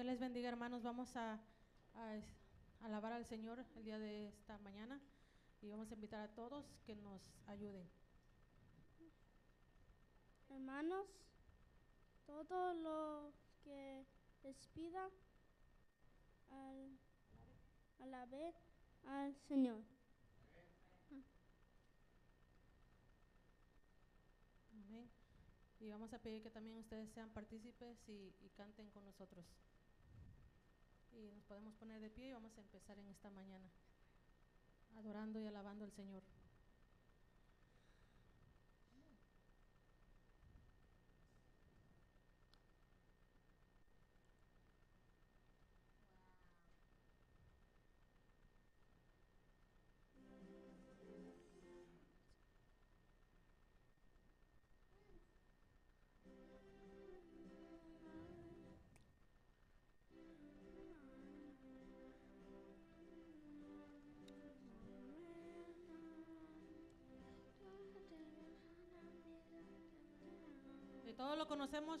Dios les bendiga, hermanos. Vamos a, alabar al Señor el día de esta mañana y vamos a invitar a todos que nos ayuden. Hermanos, todo lo que les pida al, al Señor. Amén. Y vamos a pedir que también ustedes sean partícipes y, y canten con nosotros. Y nos podemos poner de pie y vamos a empezar en esta mañana, adorando y alabando al Señor.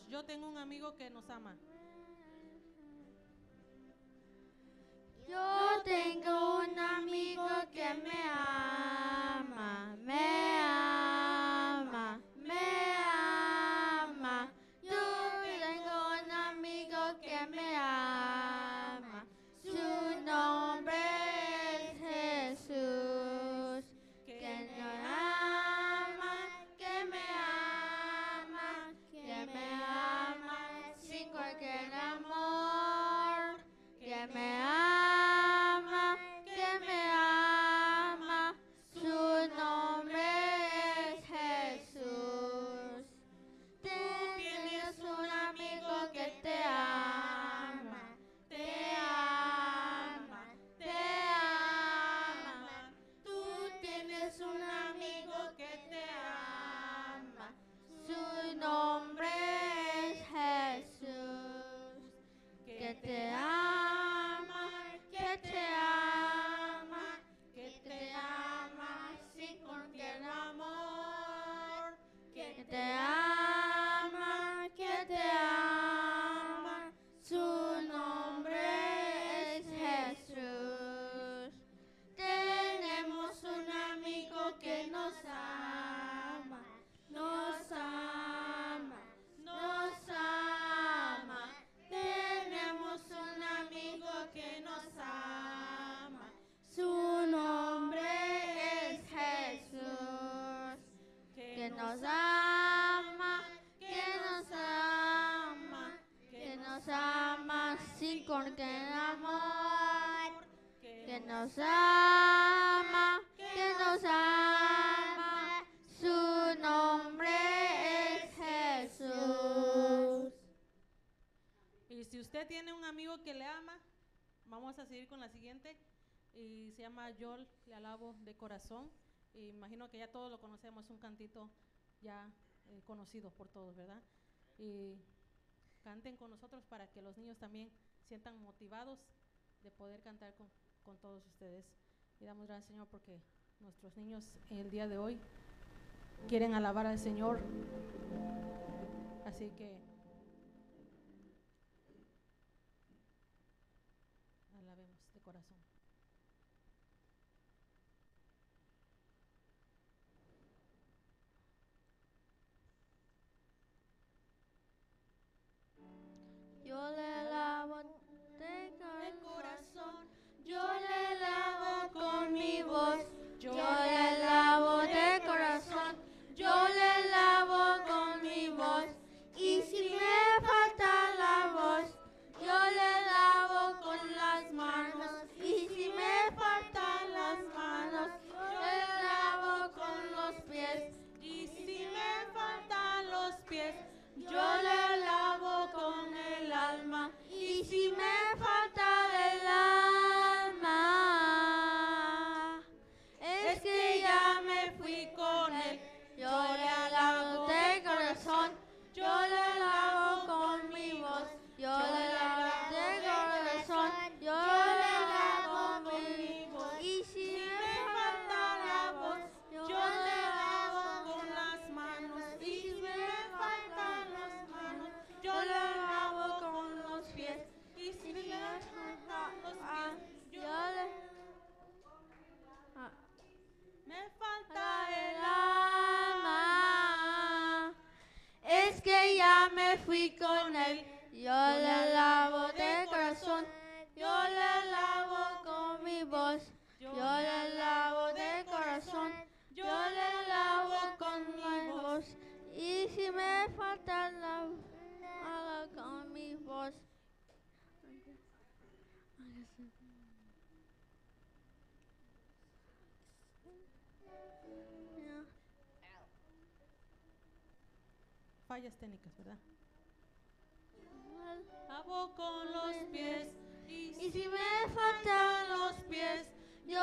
Yo tengo un amigo que nos ama. Yo tengo un amigo que me amigo que le ama, vamos a seguir con la siguiente. Y se llama Yol, le alabo de corazón. Imagino que ya todos lo conocemos, un cantito ya eh, conocido por todos, ¿verdad? Y canten con nosotros para que los niños también sientan motivados de poder cantar con, con todos ustedes. Y damos gracias, Señor, porque nuestros niños el día de hoy quieren alabar al Señor. Así que ya me fui Fallas técnicas, ¿verdad? Lavo con los pies Y si me faltan los pies, yo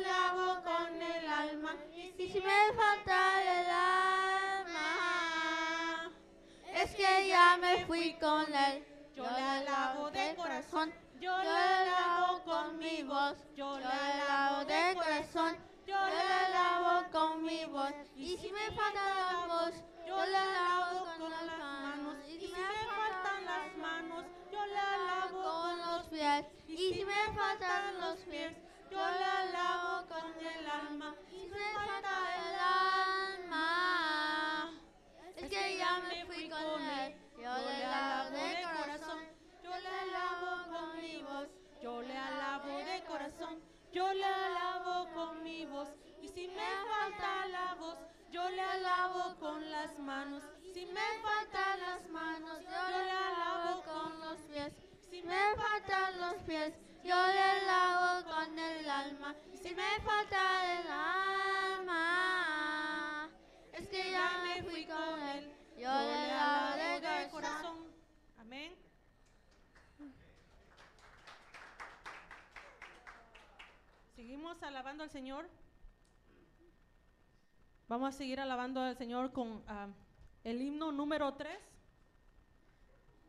lavo con el alma. Y si me falta el alma, es que ya me fui con él. Yo le lavo de corazón, yo le lavo con mi voz. Yo le lavo de corazón, yo le lavo con mi voz. Y si me falta la voz, yo le lavo con las manos. Y si me faltan las manos, yo le lavo con los pies. Y si me faltan los pies, yo le lavo con el alma. Y si me falta el alma, es que ya me fui con él. Yo le lavo de corazón, yo le lavo con mi voz. yo le alabo de corazón, yo le alabo con mi voz. Y si me falta la voz, yo le alabo con las manos. Si me faltan las manos, yo le lavo con los pies. Si me faltan los pies, yo le lavo con el alma. Si me falta el alma, es que ya me fui con él. Yo le lavo de corazón. Amén. Seguimos alabando al Señor. Vamos a seguir alabando al Señor con ah, el himno número 3.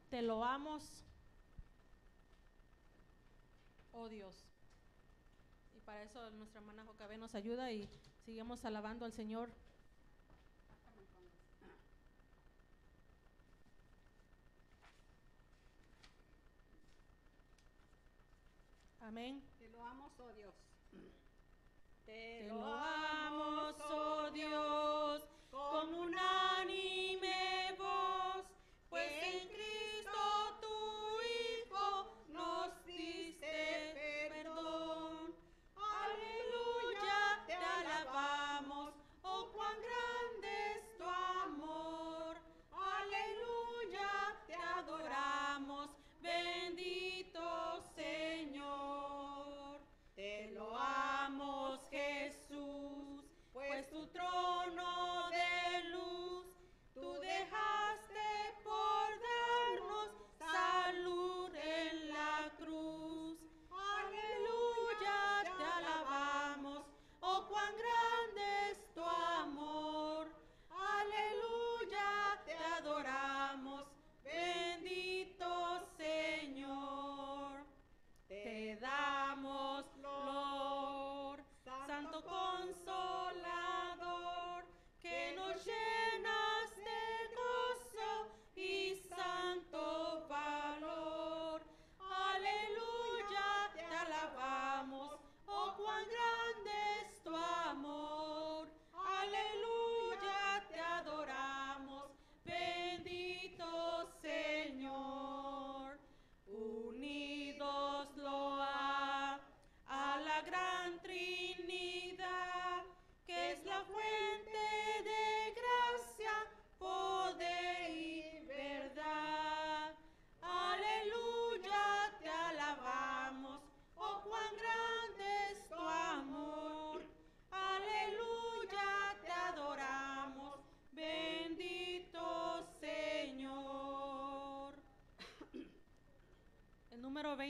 Te lo amos, oh Dios. Y para eso nuestra hermana Jocabé nos ayuda y seguimos alabando al Señor. Amén. Te lo amo, oh Dios. Te lo amo, oh Dios, con unánime voz, pues en Cristo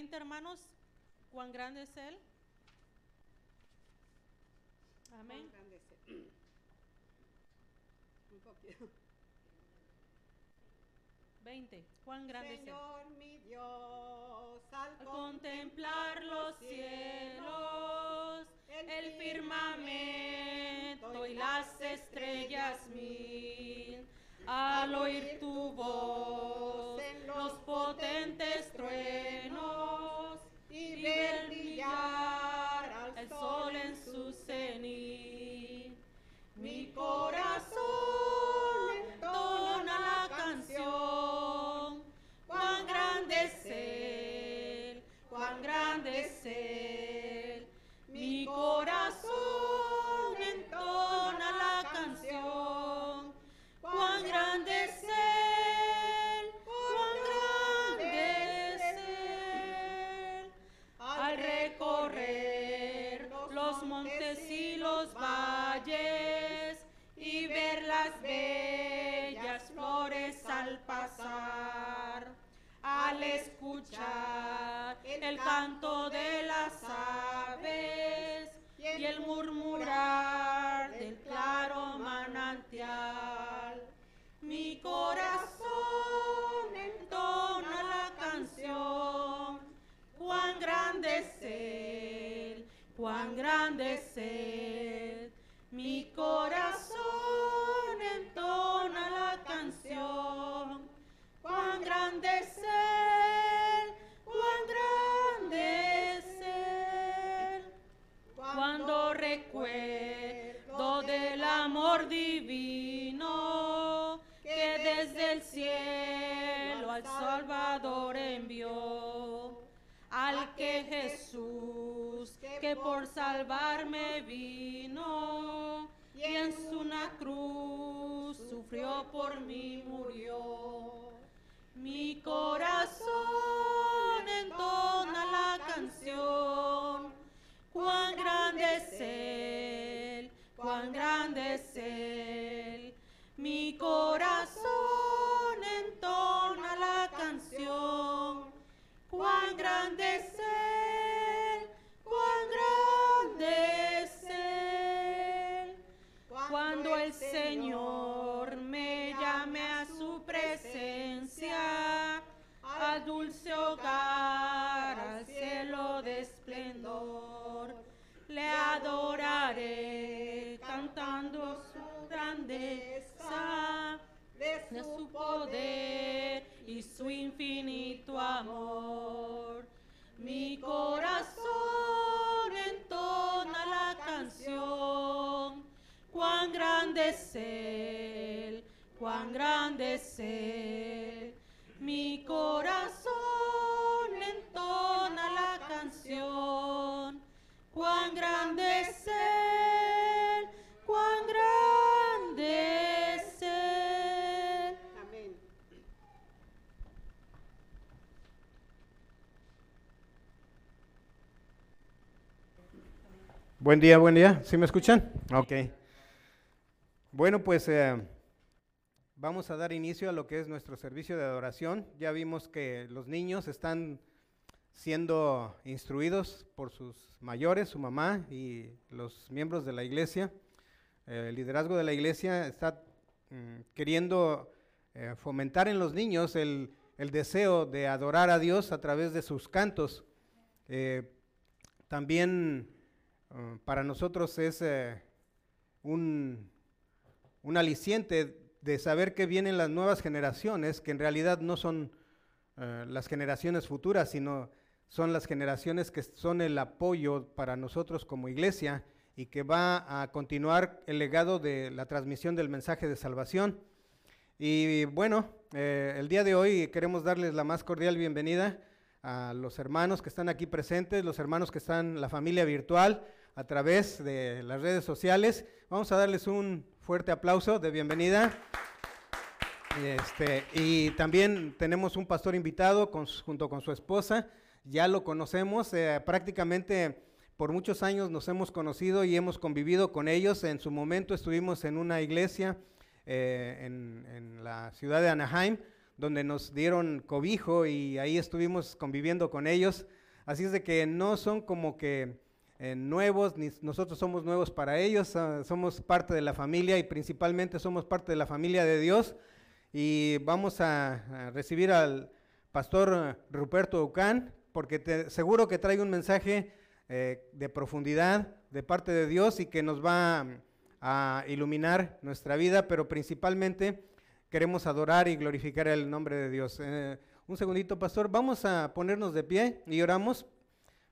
número 20, hermanos, cuán grande es Él. Amén. Cuán grande es Él. 20. ¿Cuán grande es Él? Mi corazón entona la canción cuán grande es Él, cuán grande es Él. Jesús, que por salvarme vino, y en su una cruz sufrió por mí, murió. Mi corazón entona la canción, cuán grande es Él, cuán grande es Él. Mi corazón y su infinito amor. Mi corazón entona la canción, cuán grande es Él, cuán grande es Él. Mi corazón Buen día, buen día. ¿Sí me escuchan? Ok. Bueno, pues eh, vamos a dar inicio a lo que es nuestro servicio de adoración. Ya vimos que los niños están siendo instruidos por sus mayores, su mamá y los miembros de la iglesia. Eh, el liderazgo de la iglesia está mm, queriendo eh, fomentar en los niños el, deseo de adorar a Dios a través de sus cantos. También uh, para nosotros es eh, un, un aliciente de saber que vienen las nuevas generaciones, que en realidad no son eh, las generaciones futuras, sino son las generaciones que son el apoyo para nosotros como iglesia y que va a continuar el legado de la transmisión del mensaje de salvación. Y bueno, eh, el día de hoy queremos darles la más cordial bienvenida a los hermanos que están aquí presentes, los hermanos que están, la familia virtual, a través de las redes sociales. Vamos a darles un fuerte aplauso de bienvenida. Este, y también tenemos un pastor invitado junto con su esposa. Ya lo conocemos, eh, prácticamente por muchos años nos hemos conocido y hemos convivido con ellos. En su momento estuvimos en una iglesia eh, en la ciudad de Anaheim, donde nos dieron cobijo y ahí estuvimos conviviendo con ellos. Así es de que no son como que eh, nuevos, ni nosotros somos nuevos para ellos, ah, somos parte de la familia y principalmente somos parte de la familia de Dios. Y vamos a, recibir al pastor eh, Ruperto Ucán, porque te- seguro que trae un mensaje eh, de profundidad de parte de Dios y que nos va mm, a iluminar nuestra vida, pero principalmente queremos adorar y glorificar el nombre de Dios. Eh, un segundito, pastor, vamos a ponernos de pie y oramos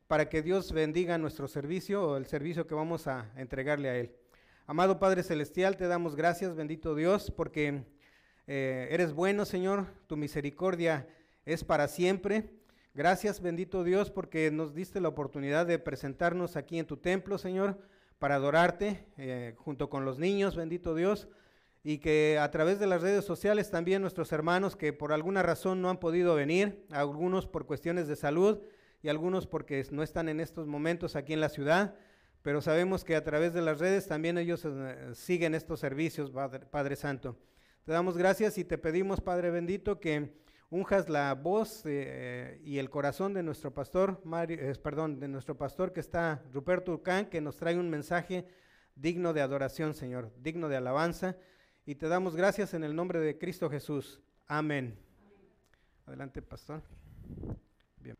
para que Dios bendiga nuestro servicio o el servicio que vamos a entregarle a Él. Amado Padre Celestial, te damos gracias, bendito Dios, porque eh, eres bueno, Señor, tu misericordia es para siempre. Gracias, bendito Dios, porque nos diste la oportunidad de presentarnos aquí en tu templo, Señor, para adorarte eh, junto con los niños, bendito Dios, y que a través de las redes sociales también nuestros hermanos que por alguna razón no han podido venir, algunos por cuestiones de salud y algunos porque no están en estos momentos aquí en la ciudad, pero sabemos que a través de las redes también ellos eh, siguen estos servicios, Padre, Padre Santo. Te damos gracias y te pedimos, Padre bendito, que unjas la voz eh, y el corazón de nuestro pastor, Mario, eh, perdón, de nuestro pastor que está, Ruperto Urcán, que nos trae un mensaje digno de adoración, Señor, digno de alabanza. Y te damos gracias en el nombre de Cristo Jesús. Amén. Adelante, pastor. Bien.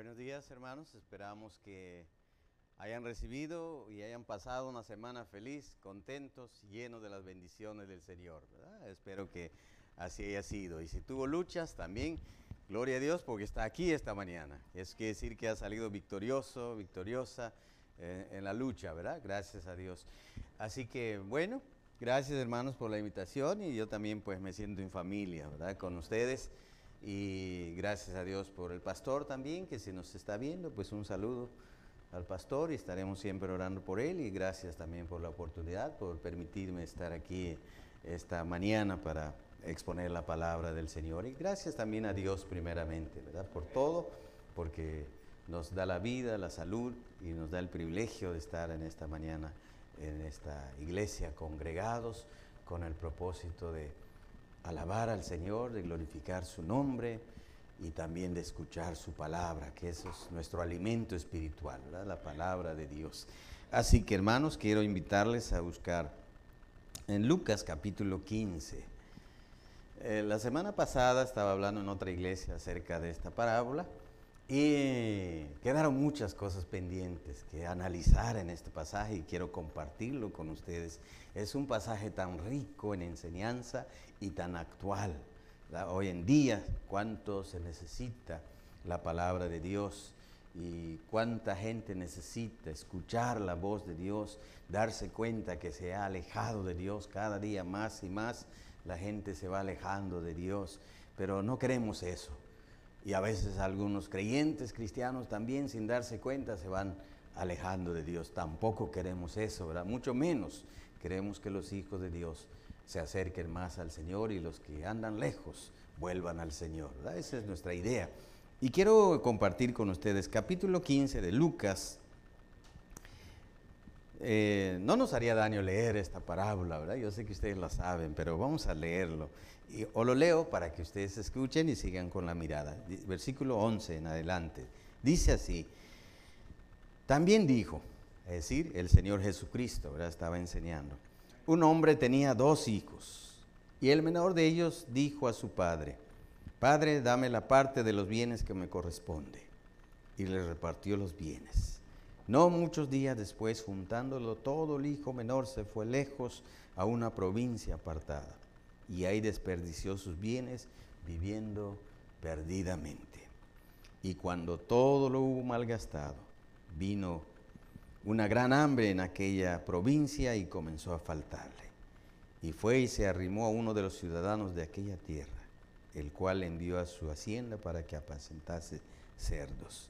Buenos días hermanos, esperamos que hayan recibido y hayan pasado una semana feliz, contentos, llenos de las bendiciones del Señor. Espero que así haya sido. Y si tuvo luchas también, gloria a Dios porque está aquí esta mañana. Eso quiere decir que ha salido victorioso, victoriosa eh, en la lucha, ¿verdad? Gracias a Dios. Así que bueno, gracias hermanos por la invitación y yo también pues me siento en familia, ¿verdad? Con ustedes. Y gracias a Dios por el pastor también, que si nos está viendo, pues un saludo al pastor y estaremos siempre orando por él. Y gracias también por la oportunidad, por permitirme estar aquí esta mañana para exponer la palabra del Señor. Y gracias también a Dios primeramente, ¿verdad? Por todo, porque nos da la vida, la salud y nos da el privilegio de estar en esta mañana en esta iglesia congregados con el propósito de alabar al Señor, de glorificar su nombre y también de escuchar su palabra, que eso es nuestro alimento espiritual, la palabra de Dios. Así que hermanos, quiero invitarles a buscar en Lucas capítulo 15. Eh, la semana pasada estaba hablando en otra iglesia acerca de esta parábola y quedaron muchas cosas pendientes que analizar en este pasaje y quiero compartirlo con ustedes. Es un pasaje tan rico en enseñanza y tan actual. Hoy en día, cuánto se necesita la palabra de Dios y cuánta gente necesita escuchar la voz de Dios, darse cuenta que se ha alejado de Dios cada día más y más. La gente se va alejando de Dios, pero no queremos eso. Y a veces algunos creyentes cristianos también sin darse cuenta se van alejando de Dios. Tampoco queremos eso, ¿verdad? Mucho menos queremos que los hijos de Dios se acerquen más al Señor y los que andan lejos vuelvan al Señor. Esa es nuestra idea. Y quiero compartir con ustedes capítulo 15 de Lucas. Eh, no nos haría daño leer esta parábola, ¿verdad? Yo sé que ustedes la saben, pero vamos a leerlo. Y, o lo leo para que ustedes escuchen y sigan con la mirada. Versículo 11 en adelante. Dice así, también dijo, es decir, el Señor Jesucristo, ¿verdad? Estaba enseñando. Un hombre tenía dos hijos y el menor de ellos dijo a su padre, Padre, dame la parte de los bienes que me corresponde. Y le repartió los bienes. No muchos días después, juntándolo todo, el hijo menor se fue lejos a una provincia apartada y ahí desperdició sus bienes viviendo perdidamente. Y cuando todo lo hubo malgastado, vino una gran hambre en aquella provincia y comenzó a faltarle. Y fue y se arrimó a uno de los ciudadanos de aquella tierra, el cual envió a su hacienda para que apacentase cerdos.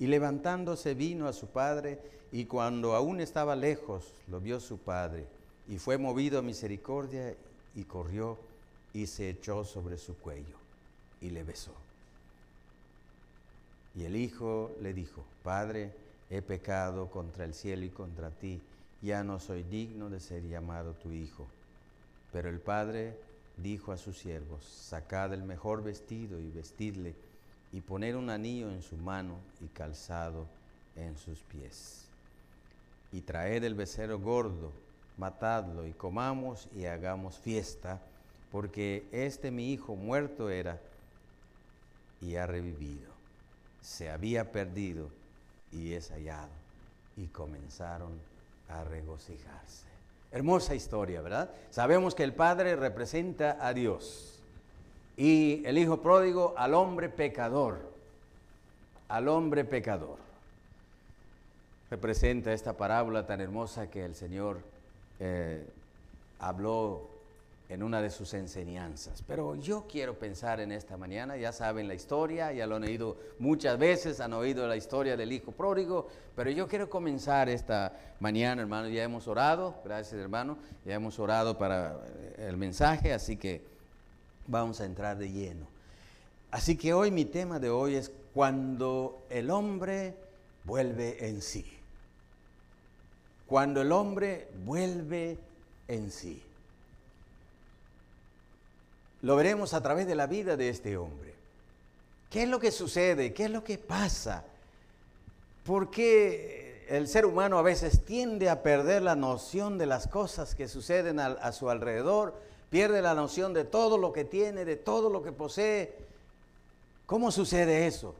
Y levantándose vino a su padre, y cuando aún estaba lejos, lo vio su padre, y fue movido a misericordia, y corrió y se echó sobre su cuello, y le besó. Y el hijo le dijo, Padre, he pecado contra el cielo y contra ti ya no soy digno de ser llamado tu hijo. Pero el padre dijo a sus siervos, sacad el mejor vestido y vestidle, y poner un anillo en su mano y calzado en sus pies. Y traed el becerro gordo, matadlo y comamos y hagamos fiesta, porque este mi hijo muerto era y ha revivido. Se había perdido y es hallado. Y comenzaron a regocijarse. Hermosa historia, ¿verdad? Sabemos que el Padre representa a Dios y el Hijo pródigo al hombre pecador, al hombre pecador. Representa esta parábola tan hermosa que el Señor eh, habló en una de sus enseñanzas. Pero yo quiero pensar en esta mañana, ya saben la historia, ya lo han oído muchas veces, han oído la historia del hijo pródigo, pero yo quiero comenzar esta mañana, hermano, ya hemos orado, gracias hermano, ya hemos orado para eh, el mensaje, así que vamos a entrar de lleno. Así que hoy mi tema de hoy es cuando el hombre vuelve en sí. Cuando el hombre vuelve en sí. Lo veremos a través de la vida de este hombre. ¿Qué es lo que sucede? ¿Qué es lo que pasa? ¿Por qué el ser humano a veces tiende a perder la noción de las cosas que suceden a, su alrededor? Pierde la noción de todo lo que tiene, de todo lo que posee. ¿Cómo sucede eso?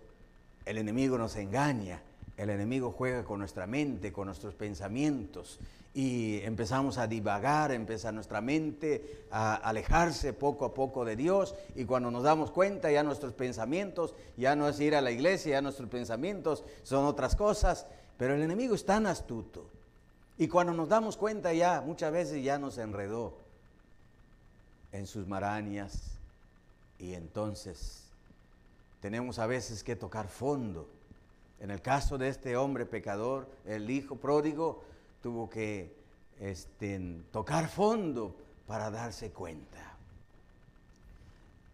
El enemigo nos engaña, el enemigo juega con nuestra mente, con nuestros pensamientos y empezamos a divagar, empieza nuestra mente a alejarse poco a poco de Dios y cuando nos damos cuenta ya nuestros pensamientos ya no es ir a la iglesia, ya nuestros pensamientos son otras cosas, pero el enemigo es tan astuto y cuando nos damos cuenta ya muchas veces ya nos enredó en sus marañas y entonces tenemos a veces que tocar fondo. En el caso de este hombre pecador, el hijo pródigo, tuvo que este, tocar fondo para darse cuenta.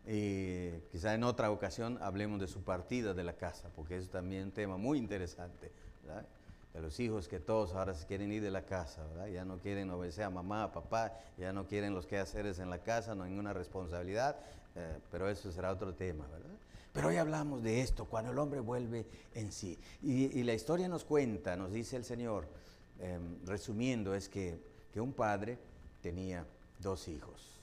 Y quizá en otra ocasión hablemos de su partida de la casa, porque es también un tema muy interesante, de los hijos que todos ahora se quieren ir de la casa, ya no quieren obedecer a mamá, a papá, ya no quieren los quehaceres en la casa, no hay ninguna responsabilidad, eh, pero eso será otro tema, ¿verdad? Pero hoy hablamos de esto, cuando el hombre vuelve en sí. y la historia nos cuenta, nos dice el Señor, Em, resumiendo, es que, que un padre tenía dos hijos.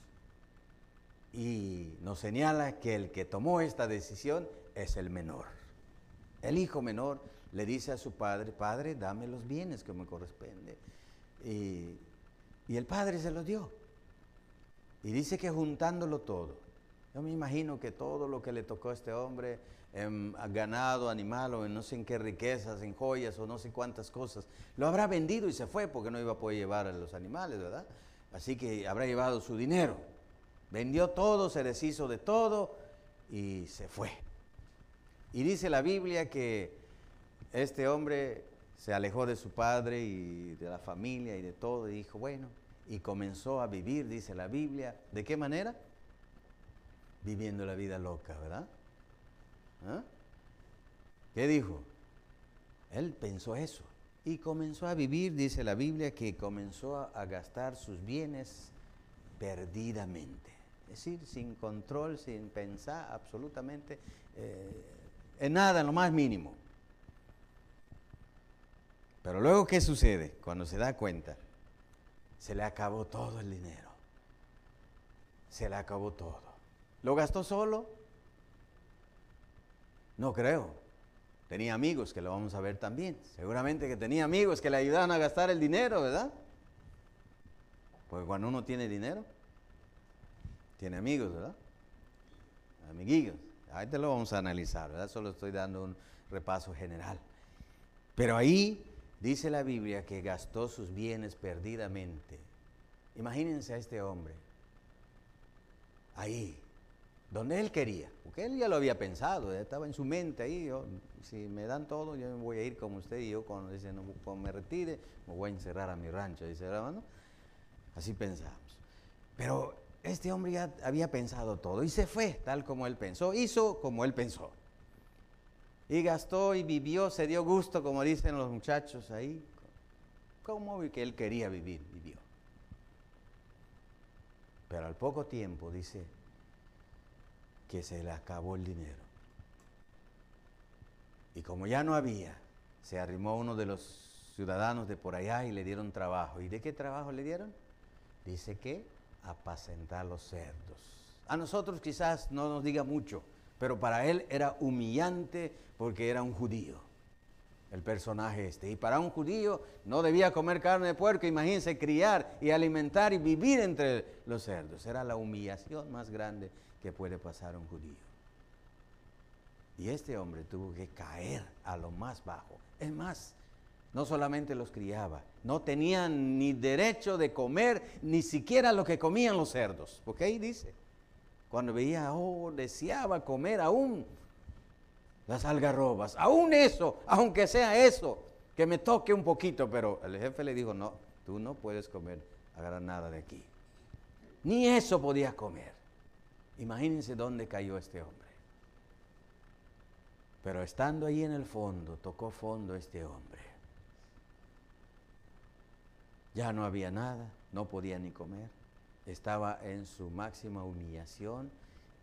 Y nos señala que el que tomó esta decisión es el menor. El hijo menor le dice a su padre, padre, dame los bienes que me corresponde. Y, y, el padre se los dio. Y dice que juntándolo todo, yo me imagino que todo lo que le tocó a este hombre, en ganado, animal o en no sé en qué riquezas, en joyas o no sé cuántas cosas. Lo habrá vendido y se fue porque no iba a poder llevar a los animales, ¿verdad? Así que habrá llevado su dinero. Vendió todo, se deshizo de todo y se fue. Y dice la Biblia que este hombre se alejó de su padre y de la familia y de todo y dijo, bueno, y comenzó a vivir, dice la Biblia. ¿De qué manera? Viviendo la vida loca, ¿verdad? ¿Ah? ¿Qué dijo? Él pensó eso y comenzó a vivir, dice la Biblia, que comenzó a, gastar sus bienes perdidamente. Es decir, sin control, sin pensar absolutamente eh, en nada, en lo más mínimo. Pero luego, ¿qué sucede? Cuando se da cuenta, se le acabó todo el dinero. se le acabó todo. ¿Lo gastó solo? No creo. Tenía amigos que lo vamos a ver también. Seguramente que tenía amigos que le ayudaban a gastar el dinero, ¿verdad? Porque cuando uno tiene dinero, tiene amigos, ¿verdad? Amiguillos. Ahí te lo vamos a analizar, ¿verdad? Solo estoy dando un repaso general. Pero ahí dice la Biblia que gastó sus bienes perdidamente. Imagínense a este hombre. Ahí, donde él quería, porque él ya lo había pensado, estaba en su mente ahí, yo, si me dan todo, yo me voy a ir como usted y yo cuando, dice, no, me retire, me voy a encerrar a mi rancho, dice hermano. Así pensamos. Pero este hombre ya había pensado todo y se fue tal como él pensó, hizo como él pensó. Y gastó y vivió, se dio gusto, como dicen los muchachos ahí, como que él quería vivir, vivió. Pero al poco tiempo dice que se le acabó el dinero. Y como ya no había, se arrimó uno de los ciudadanos de por allá y le dieron trabajo. ¿Y de qué trabajo le dieron? Dice que apacentar los cerdos. A nosotros quizás no nos diga mucho, pero para él era humillante porque era un judío, el personaje este. Y para un judío no debía comer carne de puerco, imagínense criar y alimentar y vivir entre los cerdos. Era la humillación más grande que puede pasar un judío. Y este hombre tuvo que caer a lo más bajo. Es más, no solamente los criaba, no tenían ni derecho de comer ni siquiera lo que comían los cerdos. Porque ahí dice, cuando veía, oh, deseaba comer aún las algarrobas, aún eso, aunque sea eso, que me toque un poquito, pero el jefe le dijo, no, tú no puedes comer nada de aquí. Ni eso podías comer. Imagínense dónde cayó este hombre. Pero estando ahí en el fondo, tocó fondo este hombre. Ya no había nada, no podía ni comer, estaba en su máxima humillación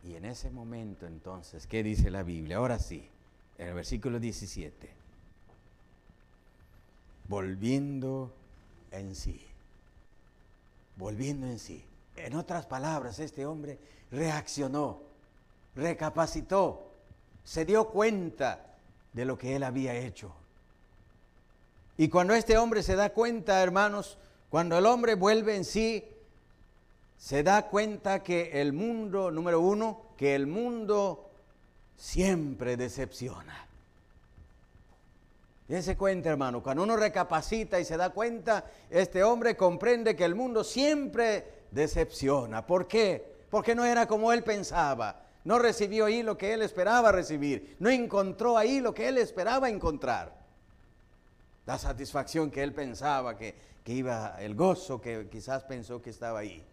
y en ese momento entonces, ¿qué dice la Biblia? Ahora sí, en el versículo 17, volviendo en sí, volviendo en sí. En otras palabras, este hombre reaccionó, recapacitó, se dio cuenta de lo que él había hecho. Y cuando este hombre se da cuenta, hermanos, cuando el hombre vuelve en sí, se da cuenta que el mundo, número uno, que el mundo siempre decepciona. Dense cuenta, hermano, cuando uno recapacita y se da cuenta, este hombre comprende que el mundo siempre decepciona. ¿Por qué? Porque no era como él pensaba. No recibió ahí lo que él esperaba recibir. No encontró ahí lo que él esperaba encontrar la satisfacción que él pensaba que, iba, el gozo que quizás pensó que estaba ahí.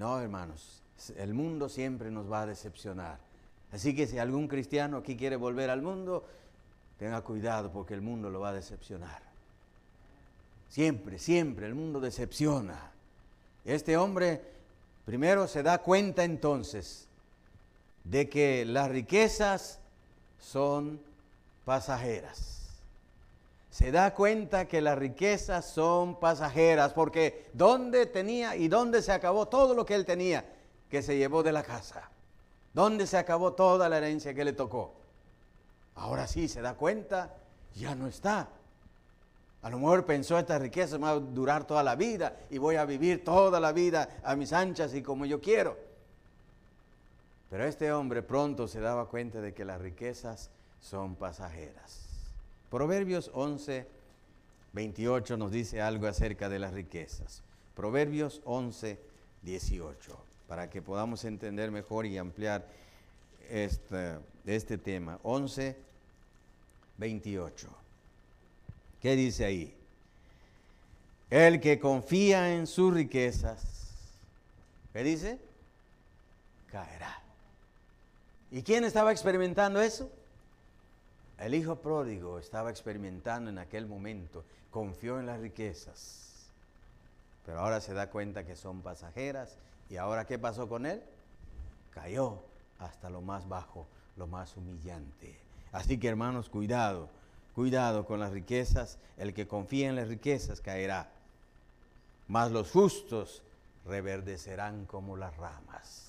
No, hermanos, el mundo siempre nos va a decepcionar. Así que si algún cristiano aquí quiere volver al mundo, tenga cuidado porque el mundo lo va a decepcionar. Siempre, siempre el mundo decepciona. Este hombre primero se da cuenta entonces de que las riquezas son pasajeras se da cuenta que las riquezas son pasajeras, porque ¿dónde tenía y dónde se acabó todo lo que él tenía que se llevó de la casa? ¿Dónde se acabó toda la herencia que le tocó? Ahora sí se da cuenta, ya no está. A lo mejor pensó esta riqueza me va a durar toda la vida y voy a vivir toda la vida a mis anchas y como yo quiero. Pero este hombre pronto se daba cuenta de que las riquezas son pasajeras. Proverbios 11, 28 nos dice algo acerca de las riquezas. Proverbios 11, 18, para que podamos entender mejor y ampliar este, tema. 11, 28. ¿Qué dice ahí? El que confía en sus riquezas, ¿qué dice? Caerá. ¿Y quién estaba experimentando eso? El hijo pródigo estaba experimentando en aquel momento, confió en las riquezas, pero ahora se da cuenta que son pasajeras y ahora ¿qué pasó con él? Cayó hasta lo más bajo, lo más humillante. Así que hermanos, cuidado, cuidado con las riquezas, el que confía en las riquezas caerá, mas los justos reverdecerán como las ramas.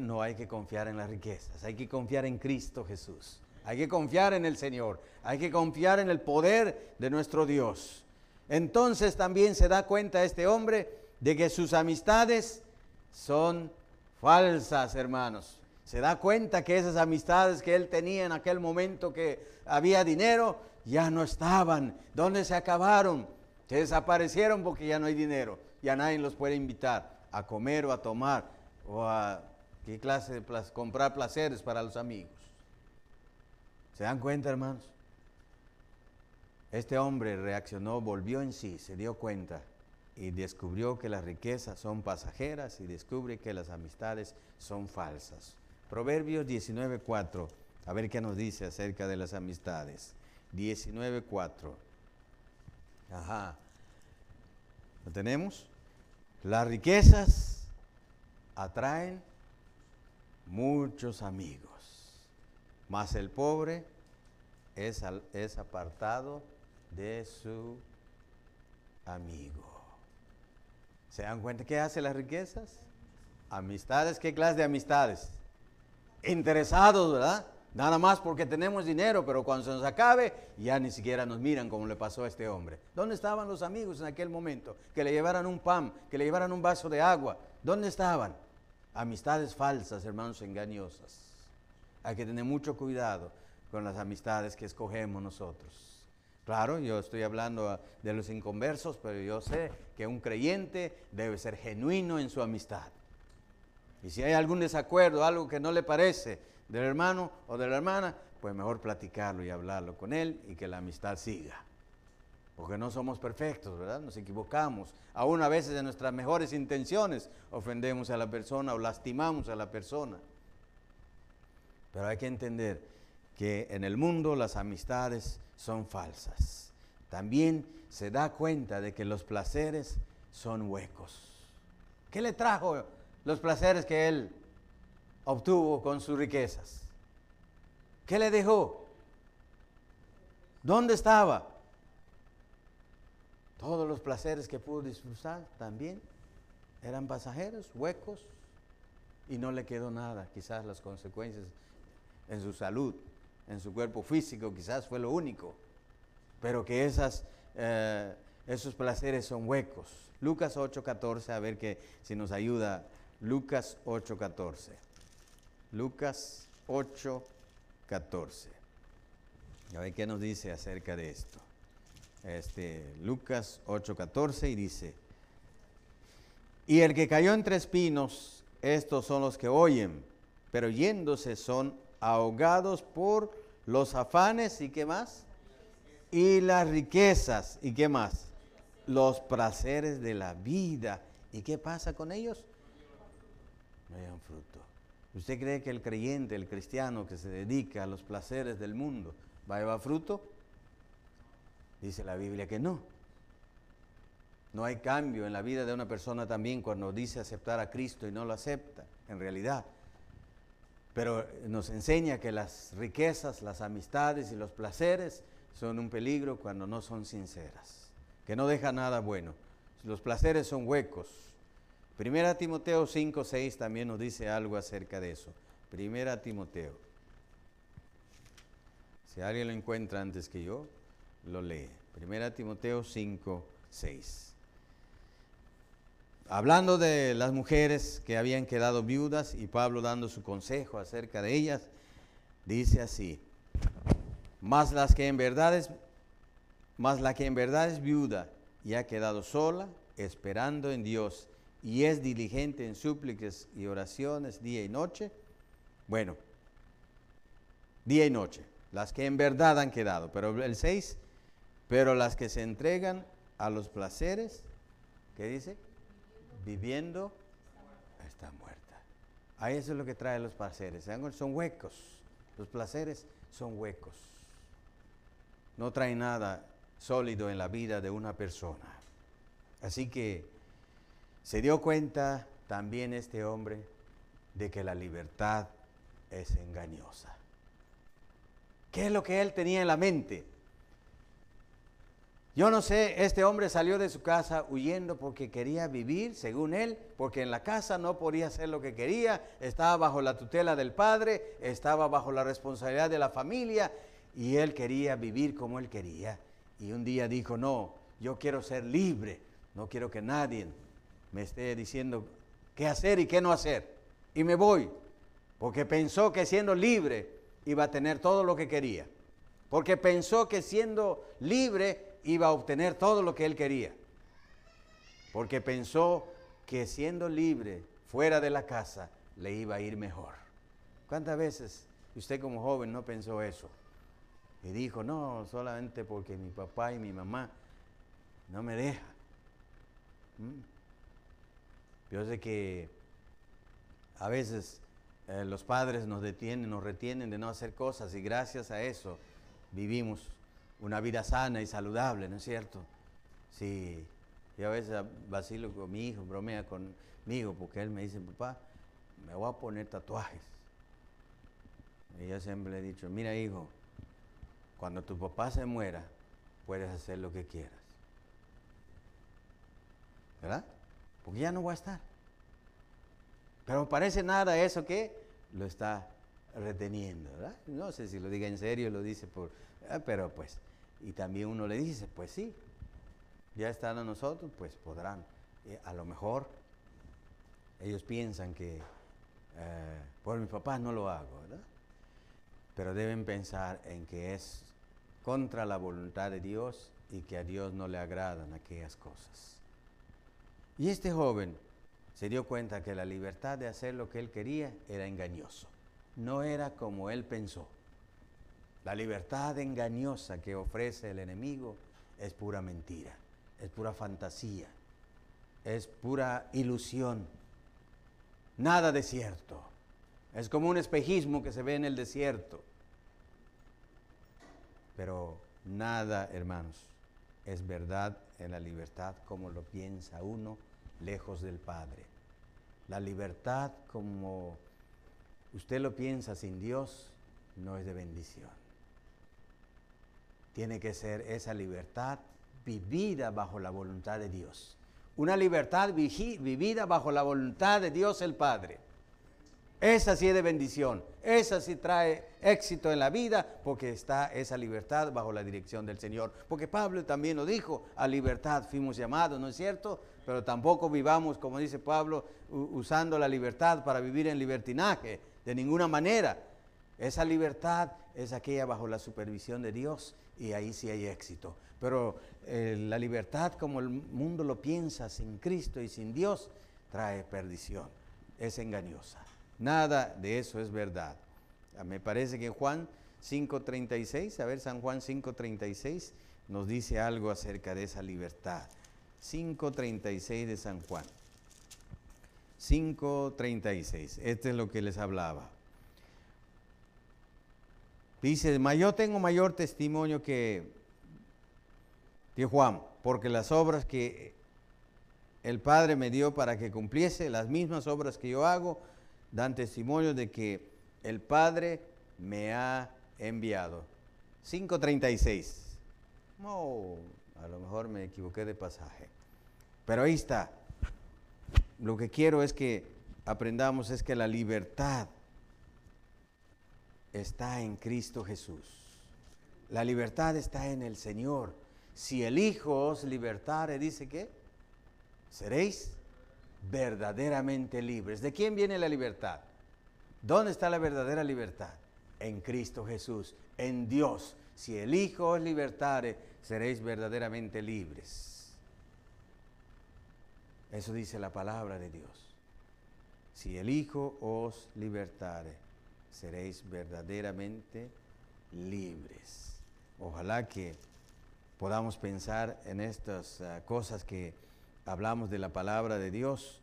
No hay que confiar en las riquezas, hay que confiar en Cristo Jesús. Hay que confiar en el Señor, hay que confiar en el poder de nuestro Dios. Entonces también se da cuenta este hombre de que sus amistades son falsas, hermanos. Se da cuenta que esas amistades que él tenía en aquel momento que había dinero, ya no estaban. ¿Dónde se acabaron? Se desaparecieron porque ya no hay dinero. Ya nadie los puede invitar a comer o a tomar o a qué clase de comprar placeres para los amigos. ¿Se dan cuenta, hermanos? Este hombre reaccionó, volvió en sí, se dio cuenta y descubrió que las riquezas son pasajeras y descubre que las amistades son falsas. Proverbios 19.4, a ver qué nos dice acerca de las amistades. 19.4. Ajá. ¿Lo tenemos? Las riquezas atraen muchos amigos, mas el pobre es, es apartado de su amigo. ¿Se dan cuenta qué hace las riquezas? Amistades, ¿qué clase de amistades? Interesados, ¿verdad? Nada más porque tenemos dinero, pero cuando se nos acabe, ya ni siquiera nos miran como le pasó a este hombre. ¿Dónde estaban los amigos en aquel momento? Que le llevaran un pan, que le llevaran un vaso de agua. ¿Dónde estaban? Amistades falsas, hermanos, engañosas. Hay que tener mucho cuidado con las amistades que escogemos nosotros. Claro, yo estoy hablando de los inconversos, pero yo sé que un creyente debe ser genuino en su amistad. Y si hay algún desacuerdo, algo que no le parece del hermano o de la hermana, pues mejor platicarlo y hablarlo con él y que la amistad siga. Porque no somos perfectos, ¿verdad? Nos equivocamos. Aún a veces en nuestras mejores intenciones ofendemos a la persona o lastimamos a la persona. Pero hay que entender que en el mundo las amistades son falsas. También se da cuenta de que los placeres son huecos. ¿Qué le trajo los placeres que él obtuvo con sus riquezas? ¿Qué le dejó? ¿Dónde estaba? Todos los placeres que pudo disfrutar también eran pasajeros, huecos, y no le quedó nada. Quizás las consecuencias en su salud, en su cuerpo físico, quizás fue lo único, pero que eh, esos placeres son huecos. Lucas 8:14, a ver que si nos ayuda, Lucas 8:14. Lucas 8:14. A ver qué nos dice acerca de esto. Este, Lucas 8:14 y dice, y el que cayó entre espinos, estos son los que oyen, pero yéndose son ahogados por los afanes y qué más? Y las riquezas y qué más? Los placeres de la vida. ¿Y qué pasa con ellos? No hayan fruto. ¿Usted cree que el creyente, el cristiano que se dedica a los placeres del mundo, va a llevar fruto? Dice la Biblia que no. No hay cambio en la vida de una persona también cuando dice aceptar a Cristo y no lo acepta, en realidad. Pero nos enseña que las riquezas, las amistades y los placeres son un peligro cuando no son sinceras, que no deja nada bueno. Los placeres son huecos. Primera Timoteo 5, 6 también nos dice algo acerca de eso. Primera Timoteo. Si alguien lo encuentra antes que yo, lo lee. Primera Timoteo 5, 6 hablando de las mujeres que habían quedado viudas y Pablo dando su consejo acerca de ellas, dice así, más las que en verdad es, la que en verdad es viuda y ha quedado sola, esperando en Dios y es diligente en súplicas y oraciones día y noche, bueno, día y noche, las que en verdad han quedado, pero el 6, pero las que se entregan a los placeres, ¿qué dice? viviendo está muerta. Ahí eso es lo que trae los placeres. Son huecos. Los placeres son huecos. No trae nada sólido en la vida de una persona. Así que se dio cuenta también este hombre de que la libertad es engañosa. ¿Qué es lo que él tenía en la mente? Yo no sé, este hombre salió de su casa huyendo porque quería vivir, según él, porque en la casa no podía hacer lo que quería, estaba bajo la tutela del padre, estaba bajo la responsabilidad de la familia y él quería vivir como él quería. Y un día dijo, no, yo quiero ser libre, no quiero que nadie me esté diciendo qué hacer y qué no hacer. Y me voy, porque pensó que siendo libre iba a tener todo lo que quería, porque pensó que siendo libre iba a obtener todo lo que él quería, porque pensó que siendo libre fuera de la casa le iba a ir mejor. ¿Cuántas veces usted como joven no pensó eso? Y dijo, no, solamente porque mi papá y mi mamá no me dejan. ¿Mm? Yo sé que a veces eh, los padres nos detienen, nos retienen de no hacer cosas y gracias a eso vivimos una vida sana y saludable, ¿no es cierto? Sí, y a veces vacilo con mi hijo, bromea conmigo, porque él me dice, papá, me voy a poner tatuajes. Y yo siempre le he dicho, mira hijo, cuando tu papá se muera, puedes hacer lo que quieras. ¿Verdad? Porque ya no voy a estar. Pero parece nada eso que lo está reteniendo, ¿verdad? No sé si lo diga en serio, lo dice por... Ah, pero pues y también uno le dice, pues sí, ya están a nosotros, pues podrán. A lo mejor ellos piensan que eh, por mi papá no lo hago, ¿verdad? Pero deben pensar en que es contra la voluntad de Dios y que a Dios no le agradan aquellas cosas. Y este joven se dio cuenta que la libertad de hacer lo que él quería era engañoso, no era como él pensó. La libertad engañosa que ofrece el enemigo es pura mentira, es pura fantasía, es pura ilusión, nada de cierto. Es como un espejismo que se ve en el desierto. Pero nada, hermanos, es verdad en la libertad como lo piensa uno lejos del Padre. La libertad como usted lo piensa sin Dios no es de bendición tiene que ser esa libertad vivida bajo la voluntad de Dios. Una libertad vivida bajo la voluntad de Dios el Padre. Esa sí es de bendición, esa sí trae éxito en la vida porque está esa libertad bajo la dirección del Señor. Porque Pablo también lo dijo, a libertad fuimos llamados, ¿no es cierto? Pero tampoco vivamos, como dice Pablo, usando la libertad para vivir en libertinaje, de ninguna manera. Esa libertad es aquella bajo la supervisión de Dios y ahí sí hay éxito. Pero eh, la libertad como el mundo lo piensa sin Cristo y sin Dios trae perdición, es engañosa. Nada de eso es verdad. Ah, me parece que Juan 5.36, a ver, San Juan 5.36 nos dice algo acerca de esa libertad. 5.36 de San Juan. 5.36, este es lo que les hablaba. Dice, yo tengo mayor testimonio que, que Juan, porque las obras que el Padre me dio para que cumpliese, las mismas obras que yo hago, dan testimonio de que el Padre me ha enviado. 5.36. Oh, a lo mejor me equivoqué de pasaje. Pero ahí está. Lo que quiero es que aprendamos es que la libertad está en Cristo Jesús. La libertad está en el Señor. Si el Hijo os libertare, dice que seréis verdaderamente libres. ¿De quién viene la libertad? ¿Dónde está la verdadera libertad? En Cristo Jesús, en Dios. Si el Hijo os libertare, seréis verdaderamente libres. Eso dice la palabra de Dios. Si el Hijo os libertare, seréis verdaderamente libres. Ojalá que podamos pensar en estas ah, cosas que hablamos de la palabra de Dios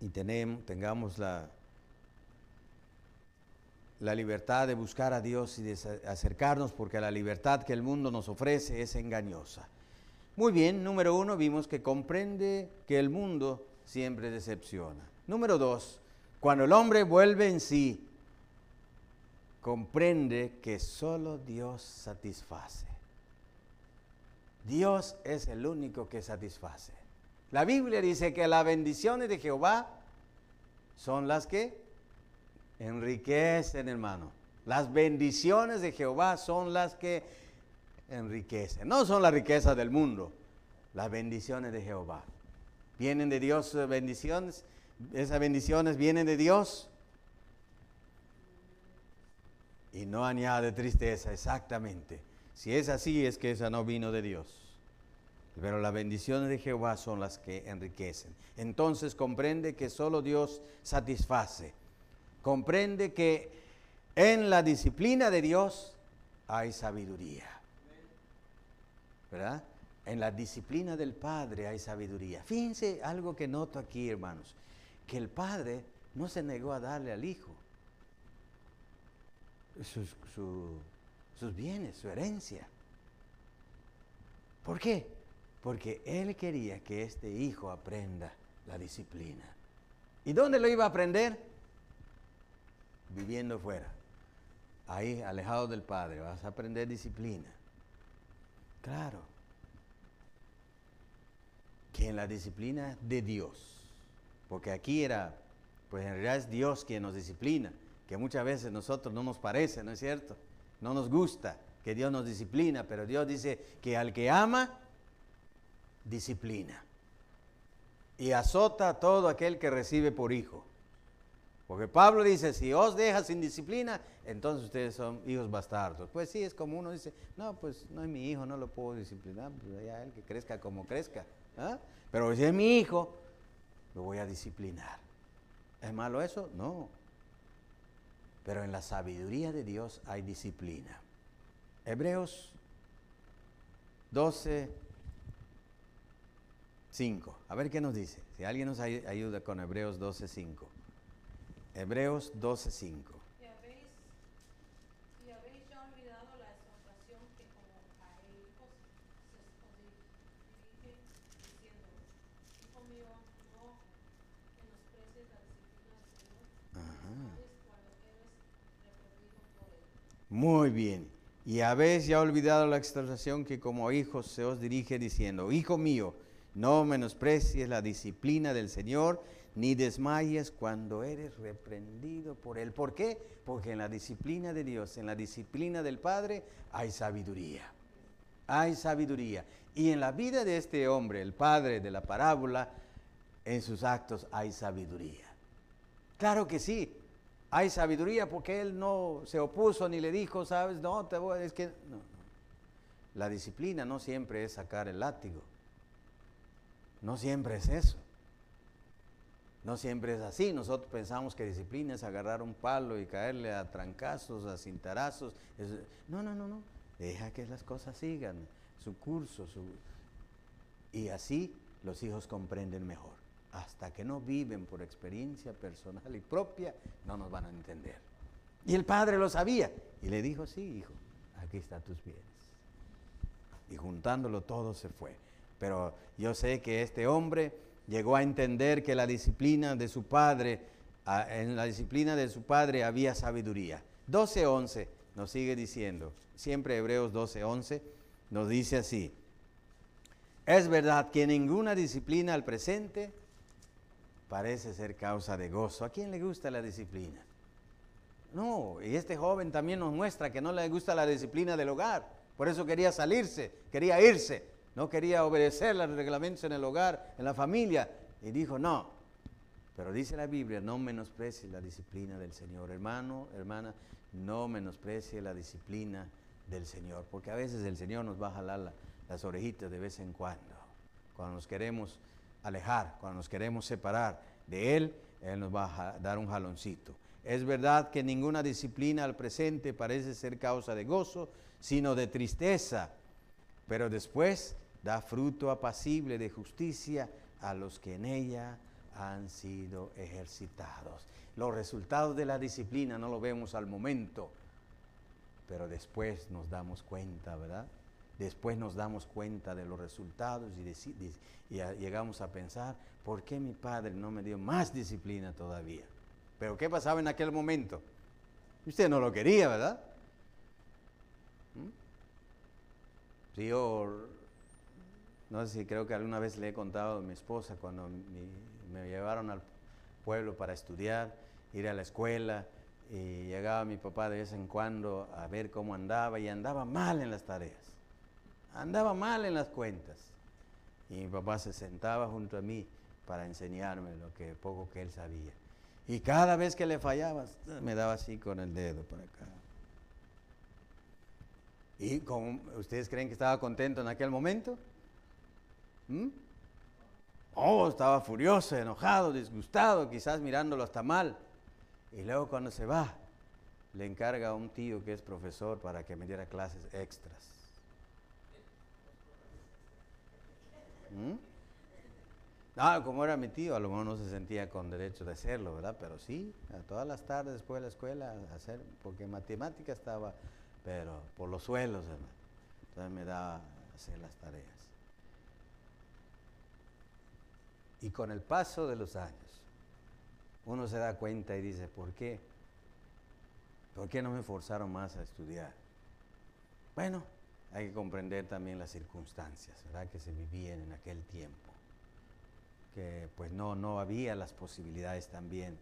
y tengamos la, la libertad de buscar a Dios y de acercarnos porque la libertad que el mundo nos ofrece es engañosa. Muy bien, número uno, vimos que comprende que el mundo siempre decepciona. Número dos, cuando el hombre vuelve en sí, comprende que solo Dios satisface. Dios es el único que satisface. La Biblia dice que las bendiciones de Jehová son las que enriquecen, hermano. Las bendiciones de Jehová son las que enriquecen. No son las riquezas del mundo, las bendiciones de Jehová. ¿Vienen de Dios eh, bendiciones? ¿Esas bendiciones vienen de Dios? Y no añade tristeza, exactamente. Si es así, es que esa no vino de Dios. Pero las bendiciones de Jehová son las que enriquecen. Entonces comprende que solo Dios satisface. Comprende que en la disciplina de Dios hay sabiduría. ¿Verdad? En la disciplina del Padre hay sabiduría. Fíjense algo que noto aquí, hermanos, que el Padre no se negó a darle al Hijo sus, bienes, su herencia. ¿Por qué? Porque Él quería que este hijo aprenda la disciplina. ¿Y dónde lo iba a aprender? Viviendo fuera. Ahí, alejado del Padre, vas a aprender disciplina. Claro. Que en la disciplina de Dios. Porque aquí era, pues en realidad es Dios quien nos disciplina. Que muchas veces nosotros no nos parece, ¿no es cierto? No nos gusta que Dios nos disciplina, pero Dios dice que al que ama, disciplina. Y azota a todo aquel que recibe por hijo. Porque Pablo dice, si os deja sin disciplina, entonces ustedes son hijos bastardos. Pues sí, es como uno dice, no, pues no es mi hijo, no lo puedo disciplinar, pues ya él que crezca como crezca. ¿ah? Pero si es mi hijo, lo voy a disciplinar. ¿Es malo eso? No. Pero en la sabiduría de Dios hay disciplina. Hebreos 12, 5. A ver qué nos dice. Si alguien nos ayuda con Hebreos 12, 5. Hebreos 12, 5. Y habéis, y habéis ya olvidado la exhortación que como a hijos se os dirige diciendo, Hijo mío, no menosprecies la disciplina del Señor, sabes cuando eres reprendido por él. Muy bien. Y habéis ya olvidado la exhortación que como hijos se os dirige diciendo, Hijo mío, no menosprecies la disciplina del Señor, ni desmayes cuando eres reprendido por Él. ¿Por qué? Porque en la disciplina de Dios, en la disciplina del Padre, hay sabiduría. Hay sabiduría. Y en la vida de este hombre, el padre de la parábola, en sus actos hay sabiduría. Claro que sí, hay sabiduría porque él no se opuso ni le dijo, sabes, no, te voy, es que no, no. La disciplina no siempre es sacar el látigo. No siempre es eso. No siempre es así. Nosotros pensamos que disciplina es agarrar un palo y caerle a trancazos, a cintarazos. no, no, no, no. Deja que las cosas sigan su curso. Y así los hijos comprenden mejor. Hasta que no viven por experiencia personal y propia, no nos van a entender. Y el padre lo sabía. Y le dijo, sí, hijo, aquí están tus bienes. Y juntándolo todo se fue. Pero yo sé que este hombre llegó a entender que la disciplina de su padre, en la disciplina de su padre había sabiduría. 12.11 nos sigue diciendo, siempre Hebreos 12.11 nos dice así, es verdad que ninguna disciplina al presente parece ser causa de gozo. ¿A quién le gusta la disciplina? No, y este joven también nos muestra que no le gusta la disciplina del hogar. Por eso quería salirse, quería irse no quería obedecer los reglamentos en el hogar, en la familia, y dijo, no. Pero dice la Biblia, no menosprecie la disciplina del Señor. Hermano, hermana, no menosprecie la disciplina del Señor, porque a veces el Señor nos va a jalar las orejitas de vez en cuando, cuando nos queremos alejar, cuando nos queremos separar de Él, Él nos va a dar un jaloncito. Es verdad que ninguna disciplina al presente parece ser causa de gozo, sino de tristeza, pero después da fruto apacible de justicia a los que en ella han sido ejercitados. Los resultados de la disciplina no lo vemos al momento, pero después nos damos cuenta, ¿verdad? Después nos damos cuenta de los resultados y, llegamos a pensar, ¿por qué mi padre no me dio más disciplina todavía? Pero ¿qué pasaba en aquel momento? Usted no lo quería, ¿verdad? ¿Mm? Yo No sé si creo que alguna vez le he contado a mi esposa cuando me llevaron al pueblo para estudiar, ir a la escuela, y llegaba mi papá de vez en cuando a ver cómo andaba, y andaba mal en las tareas, andaba mal en las cuentas. Y mi papá se sentaba junto a mí para enseñarme lo que poco que él sabía. Y cada vez que le fallaba, me daba así con el dedo por acá. ¿Y ustedes creen que estaba contento en aquel momento? ¿Mm? Oh, estaba furioso, enojado, disgustado, quizás mirándolo hasta mal. Y luego cuando se va, le encarga a un tío que es profesor para que me diera clases extras. ¿Mm? Ah, como era mi tío, a lo mejor no se sentía con derecho de hacerlo, ¿verdad? Pero sí, a todas las tardes después de la escuela, hacer, porque matemática estaba, pero por los suelos, hermano. Entonces me daba hacer las tareas. Y con el paso de los años, uno se da cuenta y dice, ¿por qué? ¿Por qué no me forzaron más a estudiar? Bueno, hay que comprender también las circunstancias, ¿verdad? Que se vivían en aquel tiempo. Que pues no, no había las posibilidades también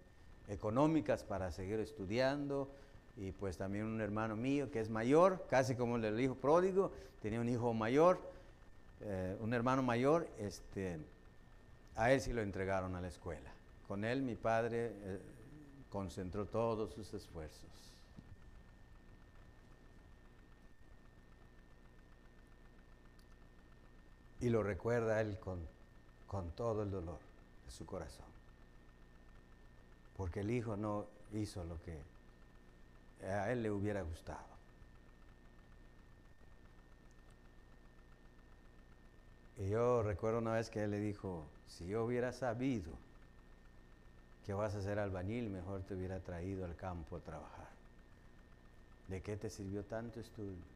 económicas para seguir estudiando. Y pues también un hermano mío que es mayor, casi como el hijo pródigo, tenía un hijo mayor, eh, un hermano mayor, este, a él sí lo entregaron a la escuela. Con él mi padre eh, concentró todos sus esfuerzos. Y lo recuerda él con, con todo el dolor de su corazón. Porque el hijo no hizo lo que a él le hubiera gustado. Y yo recuerdo una vez que él le dijo, si yo hubiera sabido que vas a ser albañil, mejor te hubiera traído al campo a trabajar. ¿De qué te sirvió tanto estudio?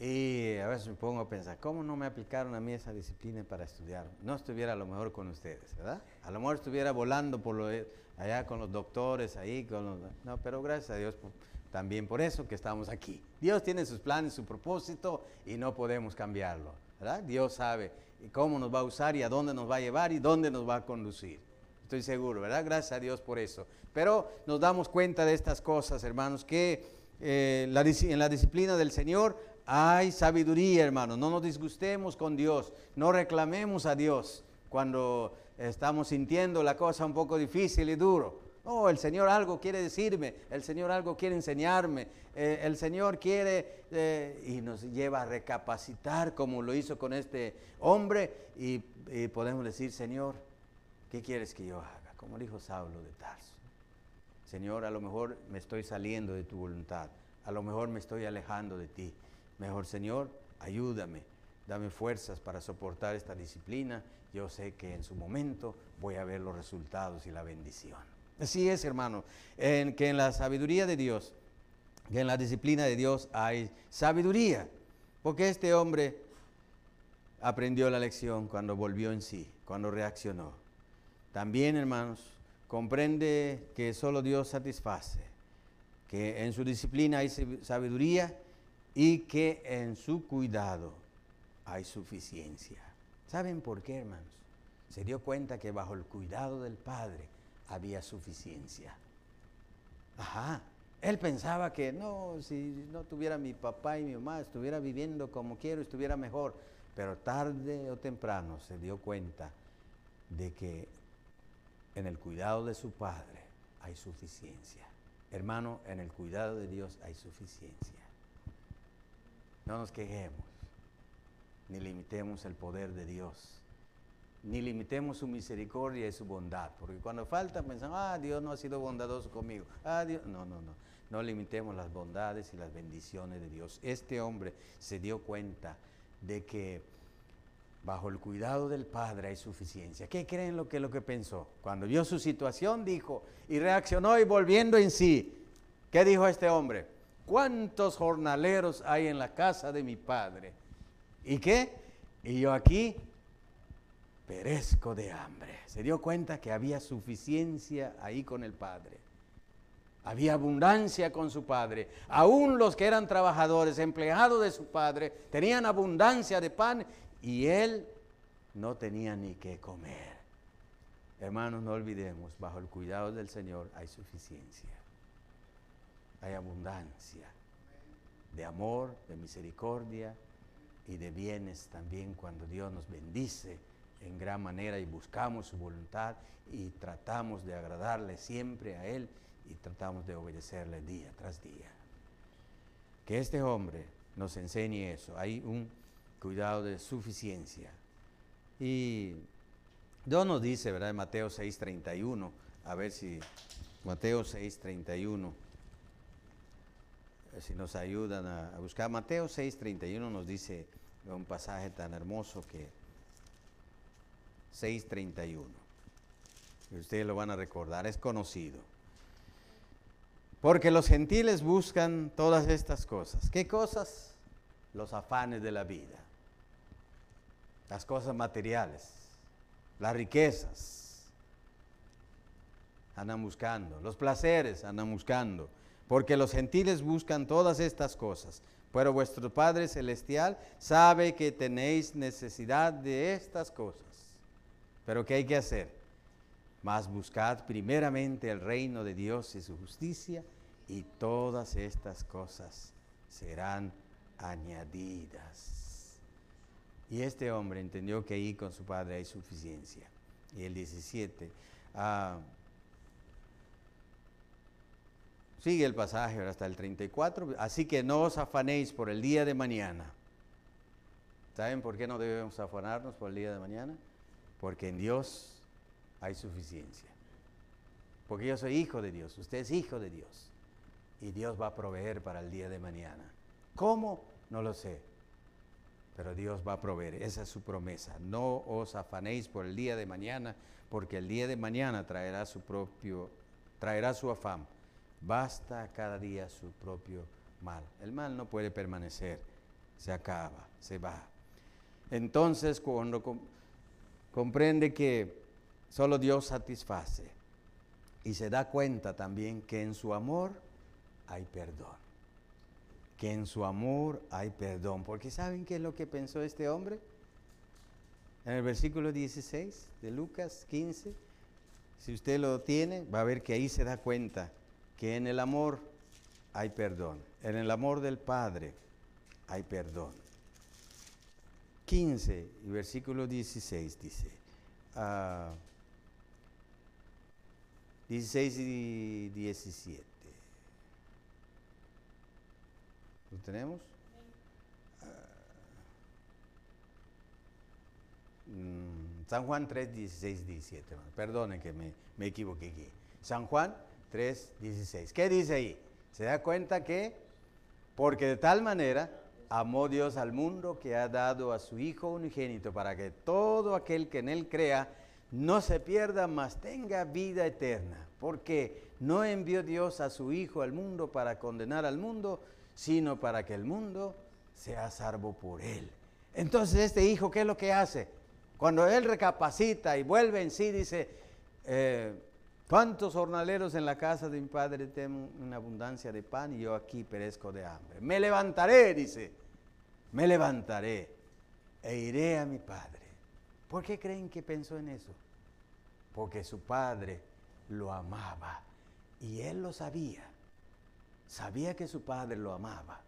Y a veces me pongo a pensar, ¿cómo no me aplicaron a mí esa disciplina para estudiar? No estuviera a lo mejor con ustedes, ¿verdad? A lo mejor estuviera volando por lo allá con los doctores, ahí con los... No, pero gracias a Dios por- también por eso que estamos aquí. Dios tiene sus planes, su propósito y no podemos cambiarlo, ¿verdad? Dios sabe cómo nos va a usar y a dónde nos va a llevar y dónde nos va a conducir. Estoy seguro, ¿verdad? Gracias a Dios por eso. Pero nos damos cuenta de estas cosas, hermanos, que eh, la en la disciplina del Señor hay sabiduría, hermanos. No nos disgustemos con Dios, no reclamemos a Dios cuando estamos sintiendo la cosa un poco difícil y duro. Oh, el Señor algo quiere decirme, el Señor algo quiere enseñarme, eh, el Señor quiere eh, y nos lleva a recapacitar como lo hizo con este hombre y, y podemos decir, Señor, ¿qué quieres que yo haga? Como dijo Saulo de Tarso. Señor, a lo mejor me estoy saliendo de tu voluntad, a lo mejor me estoy alejando de ti. Mejor, Señor, ayúdame, dame fuerzas para soportar esta disciplina. Yo sé que en su momento voy a ver los resultados y la bendición. Así es, hermano, en que en la sabiduría de Dios, que en la disciplina de Dios hay sabiduría, porque este hombre aprendió la lección cuando volvió en sí, cuando reaccionó. También, hermanos, comprende que solo Dios satisface, que en su disciplina hay sab- sabiduría y que en su cuidado hay suficiencia. ¿Saben por qué, hermanos? Se dio cuenta que bajo el cuidado del Padre había suficiencia. Ajá. Él pensaba que no, si no tuviera mi papá y mi mamá, estuviera viviendo como quiero, estuviera mejor. Pero tarde o temprano se dio cuenta de que en el cuidado de su Padre hay suficiencia. Hermano, en el cuidado de Dios hay suficiencia. No nos quejemos, ni limitemos el poder de Dios, ni limitemos su misericordia y su bondad, porque cuando falta pensamos, ah, Dios no ha sido bondadoso conmigo. Ah, Dios, no, no, no. No limitemos las bondades y las bendiciones de Dios. Este hombre se dio cuenta de que bajo el cuidado del Padre hay suficiencia. ¿Qué creen lo que lo que pensó? Cuando vio su situación dijo y reaccionó y volviendo en sí. ¿Qué dijo este hombre? ¿Cuántos jornaleros hay en la casa de mi padre? ¿Y qué? Y yo aquí perezco de hambre. Se dio cuenta que había suficiencia ahí con el Padre. Había abundancia con su padre. Aún los que eran trabajadores, empleados de su padre, tenían abundancia de pan y él no tenía ni qué comer. Hermanos, no olvidemos, bajo el cuidado del Señor hay suficiencia. Hay abundancia de amor, de misericordia y de bienes también cuando Dios nos bendice en gran manera y buscamos su voluntad y tratamos de agradarle siempre a Él y tratamos de obedecerle día tras día. Que este hombre nos enseñe eso. Hay un cuidado de suficiencia. Y Dios nos dice, ¿verdad? En Mateo 6:31, a ver si Mateo 6:31, si nos ayudan a, a buscar. Mateo 6:31 nos dice un pasaje tan hermoso que 6:31. Ustedes lo van a recordar, es conocido. Porque los gentiles buscan todas estas cosas. ¿Qué cosas? Los afanes de la vida. Las cosas materiales. Las riquezas. Andan buscando. Los placeres andan buscando. Porque los gentiles buscan todas estas cosas. Pero vuestro Padre Celestial sabe que tenéis necesidad de estas cosas. Pero ¿qué hay que hacer? Más buscad primeramente el reino de Dios y su justicia y todas estas cosas serán añadidas. Y este hombre entendió que ahí con su padre hay suficiencia. Y el 17, ah, sigue el pasaje hasta el 34, así que no os afanéis por el día de mañana. ¿Saben por qué no debemos afanarnos por el día de mañana? Porque en Dios hay suficiencia. Porque yo soy hijo de Dios, usted es hijo de Dios. Y Dios va a proveer para el día de mañana. ¿Cómo? No lo sé. Pero Dios va a proveer, esa es su promesa. No os afanéis por el día de mañana, porque el día de mañana traerá su propio, traerá su afán. Basta cada día su propio mal. El mal no puede permanecer, se acaba, se va. Entonces, cuando comprende que solo Dios satisface y se da cuenta también que en su amor hay perdón. Que en su amor hay perdón. Porque ¿saben qué es lo que pensó este hombre? En el versículo 16 de Lucas 15, si usted lo tiene, va a ver que ahí se da cuenta que en el amor hay perdón. En el amor del Padre hay perdón. 15 y versículo 16 dice, 16 ah, y 17. ¿Lo tenemos? Mm, San Juan 3, 16, 17. Perdonen que me, me equivoqué aquí. San Juan 3, 16. ¿Qué dice ahí? Se da cuenta que, porque de tal manera amó Dios al mundo que ha dado a su Hijo unigénito para que todo aquel que en Él crea no se pierda, mas tenga vida eterna. Porque no envió Dios a su Hijo al mundo para condenar al mundo, sino para que el mundo sea salvo por Él. Entonces este Hijo, ¿qué es lo que hace? Cuando Él recapacita y vuelve en sí, dice, eh, ¿Cuántos jornaleros en la casa de mi padre tienen una abundancia de pan y yo aquí perezco de hambre? Me levantaré, dice, me levantaré e iré a mi padre. ¿Por qué creen que pensó en eso? Porque su padre lo amaba y él lo sabía. Sabía que su padre lo amaba.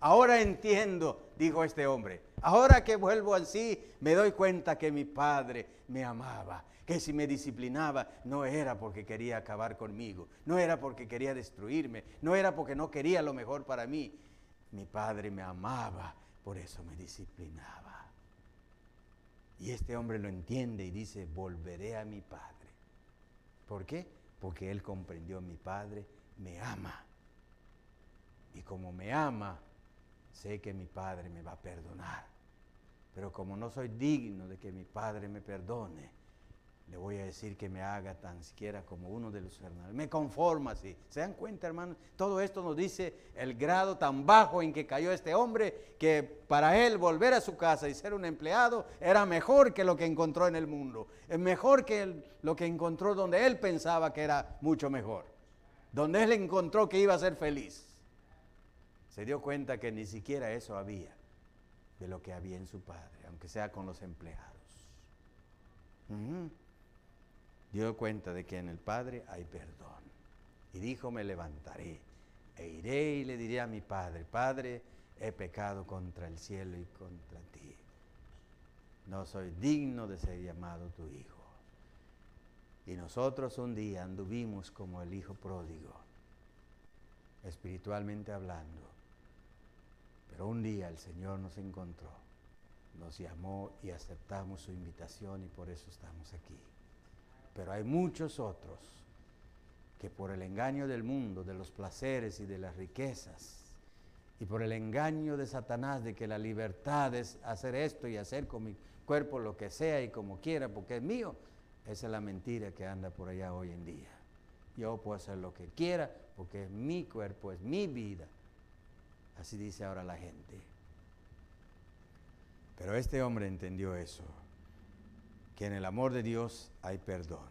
Ahora entiendo, dijo este hombre. Ahora que vuelvo al sí, me doy cuenta que mi padre me amaba que si me disciplinaba no era porque quería acabar conmigo, no era porque quería destruirme, no era porque no quería lo mejor para mí. Mi padre me amaba, por eso me disciplinaba. Y este hombre lo entiende y dice, volveré a mi padre. ¿Por qué? Porque él comprendió, mi padre me ama. Y como me ama, sé que mi padre me va a perdonar. Pero como no soy digno de que mi padre me perdone, le voy a decir que me haga tan siquiera como uno de los hermanos. Me conforma así. ¿Se dan cuenta, hermanos? Todo esto nos dice el grado tan bajo en que cayó este hombre, que para él volver a su casa y ser un empleado era mejor que lo que encontró en el mundo. Es mejor que lo que encontró donde él pensaba que era mucho mejor. donde él encontró que iba a ser feliz, se dio cuenta que ni siquiera eso había de lo que había en su padre, aunque sea con los empleados. Ujú. Dio cuenta de que en el Padre hay perdón. Y dijo, me levantaré e iré y le diré a mi Padre, Padre, he pecado contra el cielo y contra ti. No soy digno de ser llamado tu hijo. Y nosotros un día anduvimos como el hijo pródigo, espiritualmente hablando. Pero un día el Señor nos encontró, nos llamó y aceptamos su invitación y por eso estamos aquí. Pero hay muchos otros que por el engaño del mundo, de los placeres y de las riquezas, y por el engaño de Satanás de que la libertad es hacer esto y hacer con mi cuerpo lo que sea y como quiera, porque es mío, esa es la mentira que anda por allá hoy en día. Yo puedo hacer lo que quiera porque es mi cuerpo, es mi vida. Así dice ahora la gente. Pero este hombre entendió eso, que en el amor de Dios hay perdón.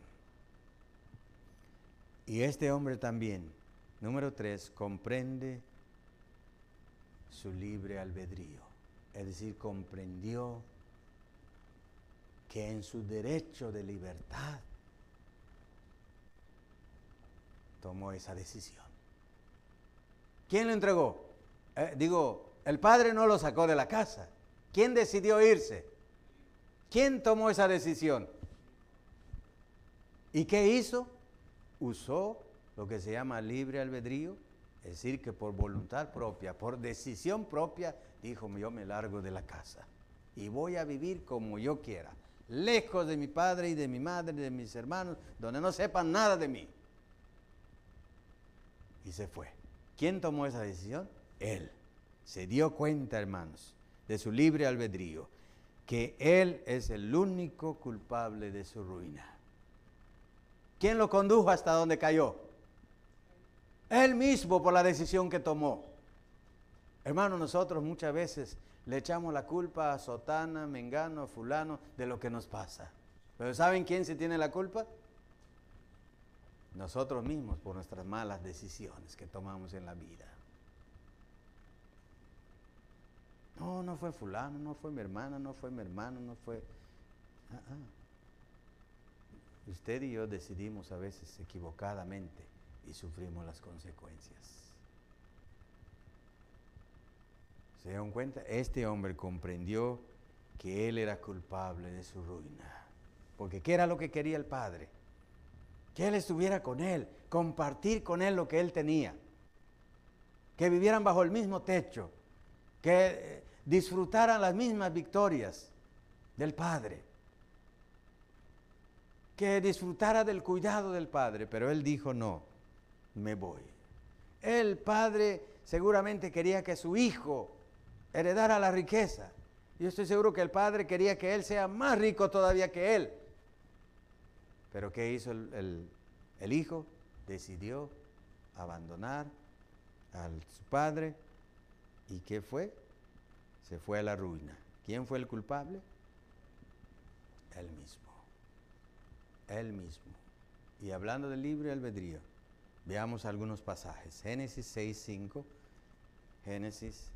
Y este hombre también, número tres, comprende su libre albedrío. Es decir, comprendió que en su derecho de libertad tomó esa decisión. ¿Quién lo entregó? Eh, digo, el padre no lo sacó de la casa. ¿Quién decidió irse? ¿Quién tomó esa decisión? ¿Y qué hizo? Usó lo que se llama libre albedrío, es decir, que por voluntad propia, por decisión propia, dijo, yo me largo de la casa y voy a vivir como yo quiera, lejos de mi padre y de mi madre y de mis hermanos, donde no sepan nada de mí. Y se fue. ¿Quién tomó esa decisión? Él. Se dio cuenta, hermanos, de su libre albedrío, que él es el único culpable de su ruina. ¿Quién lo condujo hasta donde cayó? Él mismo por la decisión que tomó. Hermano, nosotros muchas veces le echamos la culpa a Sotana, Mengano, Fulano de lo que nos pasa. Pero ¿saben quién se tiene la culpa? Nosotros mismos por nuestras malas decisiones que tomamos en la vida. No, no fue fulano, no fue mi hermana, no fue mi hermano, no fue... Ah, ah. Usted y yo decidimos a veces equivocadamente y sufrimos las consecuencias. ¿Se dieron cuenta? Este hombre comprendió que él era culpable de su ruina. Porque ¿qué era lo que quería el padre? Que él estuviera con él, compartir con él lo que él tenía. Que vivieran bajo el mismo techo, que eh, disfrutaran las mismas victorias del padre. Que disfrutara del cuidado del padre, pero él dijo no, me voy. El padre seguramente quería que su hijo heredara la riqueza. Yo estoy seguro que el padre quería que él sea más rico todavía que él. Pero ¿qué hizo el, el- el hijo? Decidió abandonar a su padre. ¿Y qué fue? Se fue a la ruina. ¿Quién fue el culpable? Él mismo. Él mismo. Y hablando del libre albedrío, veamos algunos pasajes. Génesis 6.5. Génesis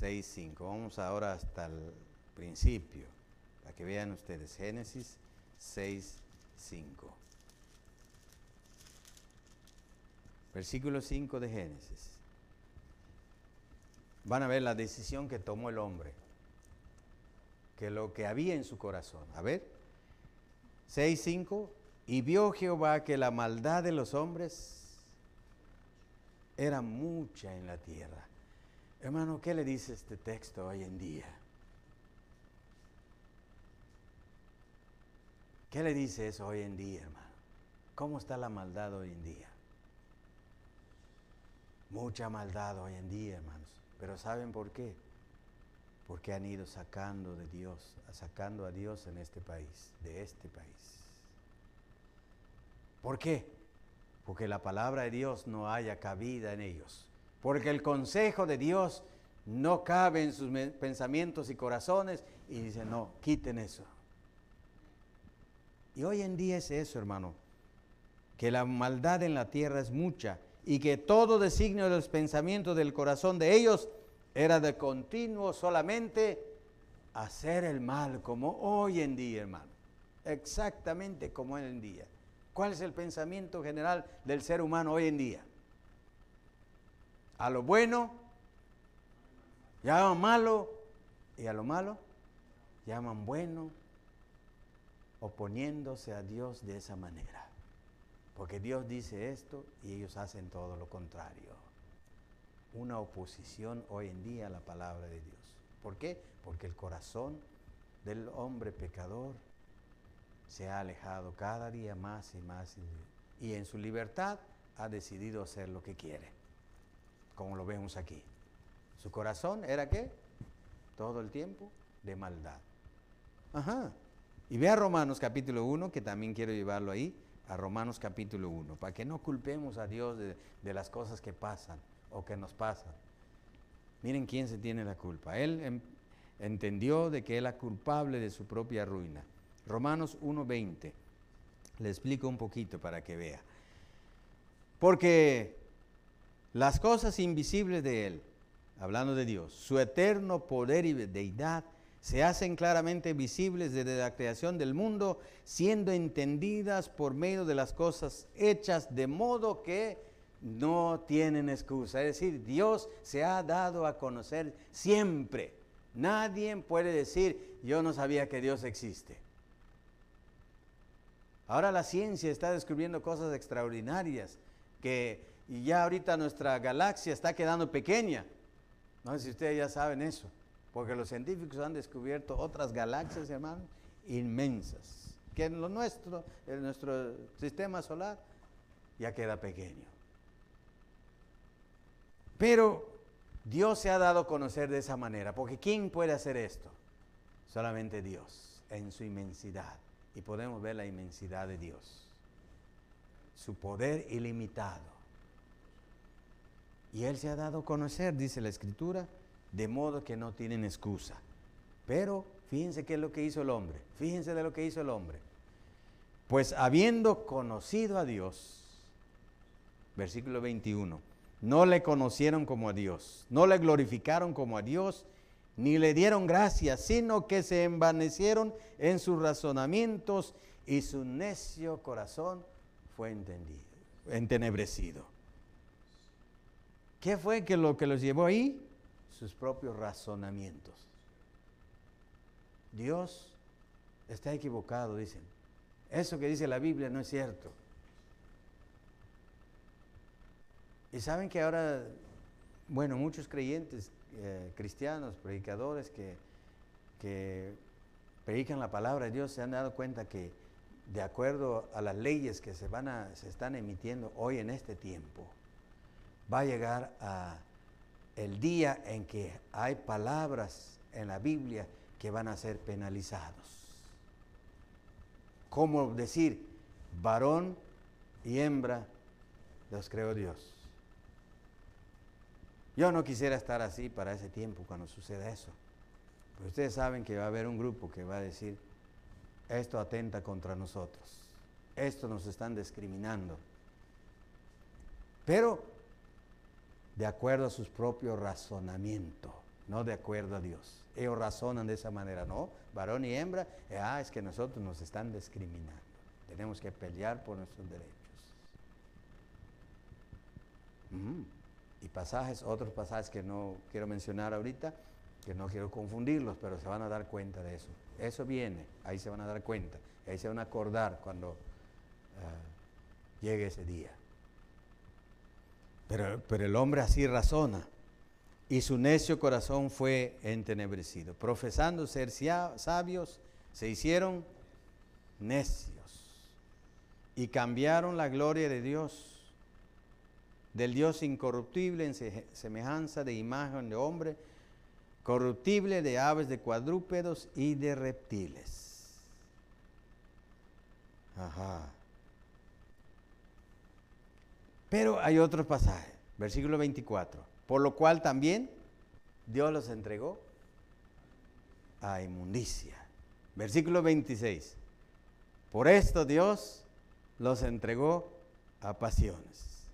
6.5. Vamos ahora hasta el principio, para que vean ustedes. Génesis 6.5. Versículo 5 de Génesis. Van a ver la decisión que tomó el hombre, que lo que había en su corazón. A ver, 6.5. Y vio Jehová que la maldad de los hombres era mucha en la tierra. Hermano, ¿qué le dice este texto hoy en día? ¿Qué le dice eso hoy en día, hermano? ¿Cómo está la maldad hoy en día? Mucha maldad hoy en día, hermanos. Pero ¿saben por qué? Porque han ido sacando de Dios, sacando a Dios en este país, de este país. ¿Por qué? Porque la palabra de Dios no haya cabida en ellos. Porque el consejo de Dios no cabe en sus pensamientos y corazones y dice, no, quiten eso. Y hoy en día es eso, hermano, que la maldad en la tierra es mucha y que todo designio de los pensamientos del corazón de ellos era de continuo solamente hacer el mal, como hoy en día, hermano. Exactamente como hoy en día. ¿Cuál es el pensamiento general del ser humano hoy en día? A lo bueno llaman malo y a lo malo llaman bueno, oponiéndose a Dios de esa manera. Porque Dios dice esto y ellos hacen todo lo contrario. Una oposición hoy en día a la palabra de Dios. ¿Por qué? Porque el corazón del hombre pecador se ha alejado cada día más y más y, en su libertad ha decidido hacer lo que quiere, como lo vemos aquí. Su corazón era qué? Todo el tiempo de maldad. Ajá. Y vea Romanos capítulo 1, que también quiero llevarlo ahí, a Romanos capítulo 1, para que no culpemos a Dios de, de las cosas que pasan o que nos pasan. Miren quién se tiene la culpa. Él em, entendió de que era culpable de su propia ruina. Romanos 1.20. Le explico un poquito para que vea. Porque las cosas invisibles de Él, hablando de Dios, su eterno poder y deidad, se hacen claramente visibles desde la creación del mundo, siendo entendidas por medio de las cosas hechas, de modo que no tienen excusa. Es decir, Dios se ha dado a conocer siempre. Nadie puede decir, yo no sabía que Dios existe. Ahora la ciencia está descubriendo cosas extraordinarias, que ya ahorita nuestra galaxia está quedando pequeña. No sé si ustedes ya saben eso. Porque los científicos han descubierto otras galaxias, hermano, inmensas. Que en lo nuestro, en nuestro sistema solar, ya queda pequeño. Pero Dios se ha dado a conocer de esa manera. Porque ¿quién puede hacer esto? Solamente Dios, en su inmensidad. Y podemos ver la inmensidad de Dios. Su poder ilimitado. Y Él se ha dado a conocer, dice la Escritura, de modo que no tienen excusa. Pero fíjense qué es lo que hizo el hombre, fíjense de lo que hizo el hombre. Pues habiendo conocido a Dios, versículo 21, no le conocieron como a Dios, no le glorificaron como a Dios, ni le dieron gracias, sino que se envanecieron en sus razonamientos y su necio corazón fue entendido, entenebrecido. ¿Qué fue que lo que los llevó ahí? Sus propios razonamientos. Dios está equivocado, dicen. Eso que dice la Biblia no es cierto. Y saben que ahora, bueno, muchos creyentes eh, cristianos, predicadores que, que predican la palabra de Dios se han dado cuenta que de acuerdo a las leyes que se, van a, se están emitiendo hoy en este tiempo, va a llegar a el día en que hay palabras en la Biblia que van a ser penalizados. Como decir, varón y hembra los creó Dios. Yo no quisiera estar así para ese tiempo cuando suceda eso. Pero ustedes saben que va a haber un grupo que va a decir, esto atenta contra nosotros, esto nos están discriminando. Pero de acuerdo a sus propios razonamientos, no de acuerdo a Dios. Ellos razonan de esa manera, no, varón y hembra, ah, es que nosotros nos están discriminando. Tenemos que pelear por nuestros derechos. Y pasajes, otros pasajes que no quiero mencionar ahorita, que no quiero confundirlos, pero se van a dar cuenta de eso. Eso viene, ahí se van a dar cuenta, ahí se van a acordar cuando ah, llegue ese día. Pero, el hombre así razona. Y su necio corazón fue entenebrecido. Profesando ser sabios, se hicieron necios. Y cambiaron la gloria de Dios, del Dios incorruptible en semejanza de imagen de hombre, corruptible de aves, de cuadrúpedos y de reptiles. Ajá. Pero hay otro pasaje, versículo 24. Por lo cual también Dios los entregó a inmundicia. Versículo 26. Por esto Dios los entregó a pasiones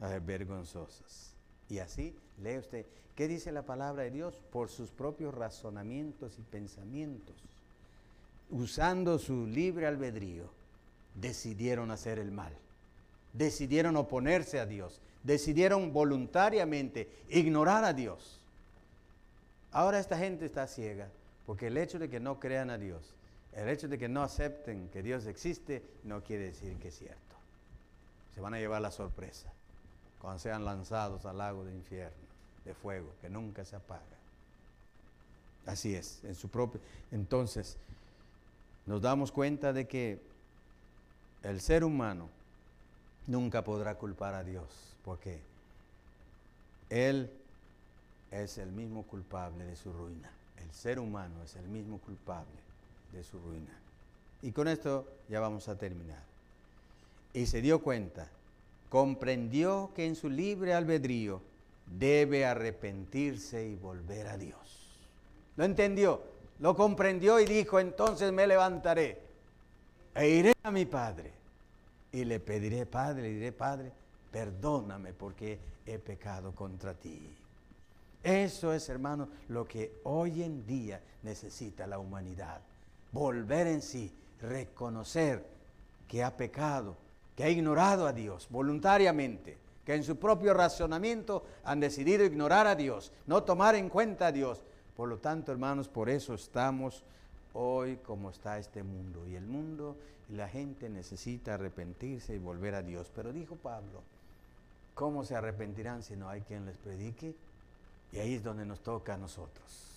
a vergonzosas. Y así lee usted, ¿qué dice la palabra de Dios? Por sus propios razonamientos y pensamientos, usando su libre albedrío, decidieron hacer el mal, decidieron oponerse a Dios, decidieron voluntariamente ignorar a Dios. Ahora esta gente está ciega porque el hecho de que no crean a Dios, el hecho de que no acepten que Dios existe, no quiere decir que es cierto. Se van a llevar la sorpresa cuando sean lanzados al lago de infierno, de fuego, que nunca se apaga. Así es, en su propio. Entonces, nos damos cuenta de que el ser humano nunca podrá culpar a Dios, porque Él es el mismo culpable de su ruina. El ser humano es el mismo culpable de su ruina. Y con esto ya vamos a terminar. Y se dio cuenta, comprendió que en su libre albedrío debe arrepentirse y volver a Dios. Lo entendió, lo comprendió y dijo, entonces me levantaré e iré a mi Padre y le pediré, Padre, le diré, Padre, perdóname porque he pecado contra ti. Eso es, hermano, lo que hoy en día necesita la humanidad. Volver en sí, reconocer que ha pecado, que ha ignorado a Dios voluntariamente, que en su propio razonamiento han decidido ignorar a Dios, no tomar en cuenta a Dios. Por lo tanto, hermanos, por eso estamos hoy como está este mundo. Y el mundo la gente necesita arrepentirse y volver a Dios. Pero dijo Pablo, ¿cómo se arrepentirán si no hay quien les predique? Y ahí es donde nos toca a nosotros.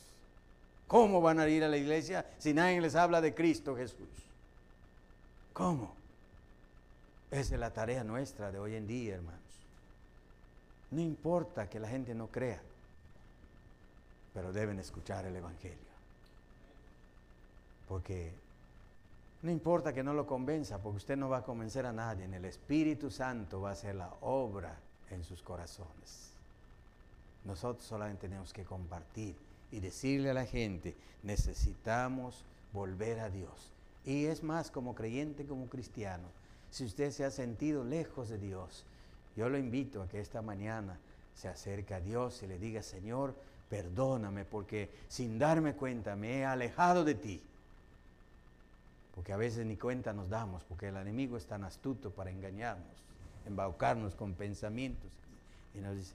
¿Cómo van a ir a la iglesia si nadie les habla de Cristo Jesús? ¿Cómo? Esa es la tarea nuestra de hoy en día, hermanos. No importa que la gente no crea, pero deben escuchar el Evangelio. Porque no importa que no lo convenza, porque usted no va a convencer a nadie. El Espíritu Santo va a hacer la obra en sus corazones. Nosotros solamente tenemos que compartir y decirle a la gente, necesitamos volver a Dios. Y es más, como creyente, como cristiano, si usted se ha sentido lejos de Dios, yo lo invito a que esta mañana se acerque a Dios y le diga, Señor, perdóname porque sin darme cuenta me he alejado de ti. Porque a veces ni cuenta nos damos, porque el enemigo es tan astuto para engañarnos, embaucarnos con pensamientos. Y nos dice,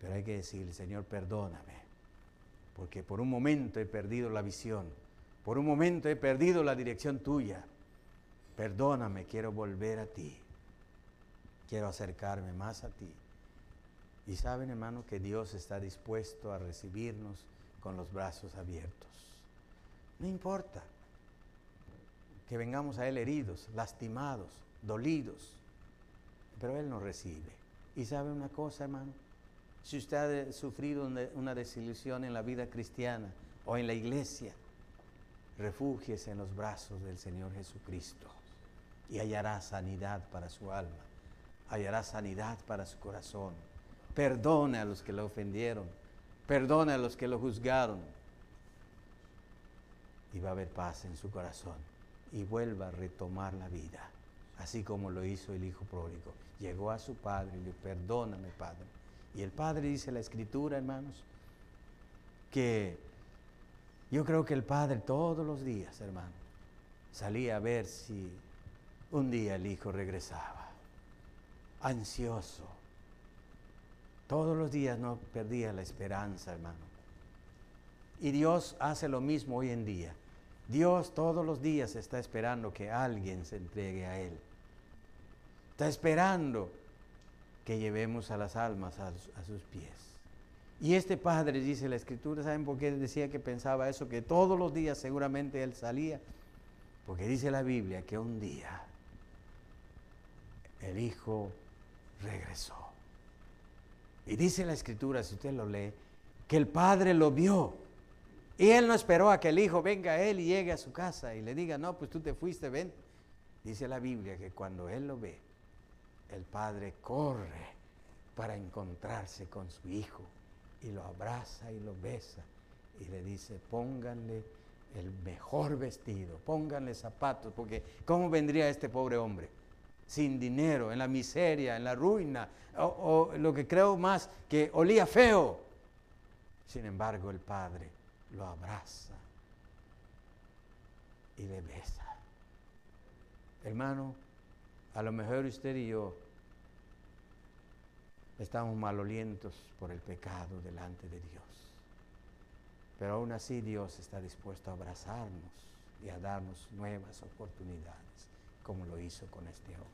pero hay que decirle, Señor, perdóname, porque por un momento he perdido la visión, por un momento he perdido la dirección tuya. Perdóname, quiero volver a ti, quiero acercarme más a ti. Y saben, hermano, que Dios está dispuesto a recibirnos con los brazos abiertos. No importa que vengamos a Él heridos, lastimados, dolidos, pero Él nos recibe. Y sabe una cosa, hermano, si usted ha sufrido una desilusión en la vida cristiana o en la iglesia, refúgiese en los brazos del Señor Jesucristo y hallará sanidad para su alma, hallará sanidad para su corazón. Perdone a los que lo ofendieron, perdone a los que lo juzgaron y va a haber paz en su corazón y vuelva a retomar la vida, así como lo hizo el hijo pródigo. Llegó a su padre y le dijo, perdóname, padre y el Padre dice la Escritura, hermanos, que yo creo que el Padre todos los días, hermano, salía a ver si un día el Hijo regresaba, ansioso. Todos los días no perdía la esperanza, hermano. Y Dios hace lo mismo hoy en día. Dios todos los días está esperando que alguien se entregue a Él. Está esperando que llevemos a las almas a, sus pies. Y este padre, dice la escritura, ¿saben por qué decía que pensaba eso? Que todos los días seguramente él salía. Porque dice la Biblia que un día el hijo regresó. Y dice la escritura, si usted lo lee, que el padre lo vio. Y él no esperó a que el hijo venga a él y llegue a su casa y le diga, no, pues tú te fuiste, ven. Dice la Biblia que cuando él lo ve, el padre corre para encontrarse con su hijo y lo abraza y lo besa y le dice, pónganle el mejor vestido, pónganle zapatos, porque ¿cómo vendría este pobre hombre sin dinero, en la miseria, en la ruina, o, o lo que creo más, que olía feo. Sin embargo, el Padre lo abraza y le besa. Hermano, a lo mejor usted y yo estamos malolientos por el pecado delante de Dios. Pero aún así Dios está dispuesto a abrazarnos y a darnos nuevas oportunidades, como lo hizo con este hombre.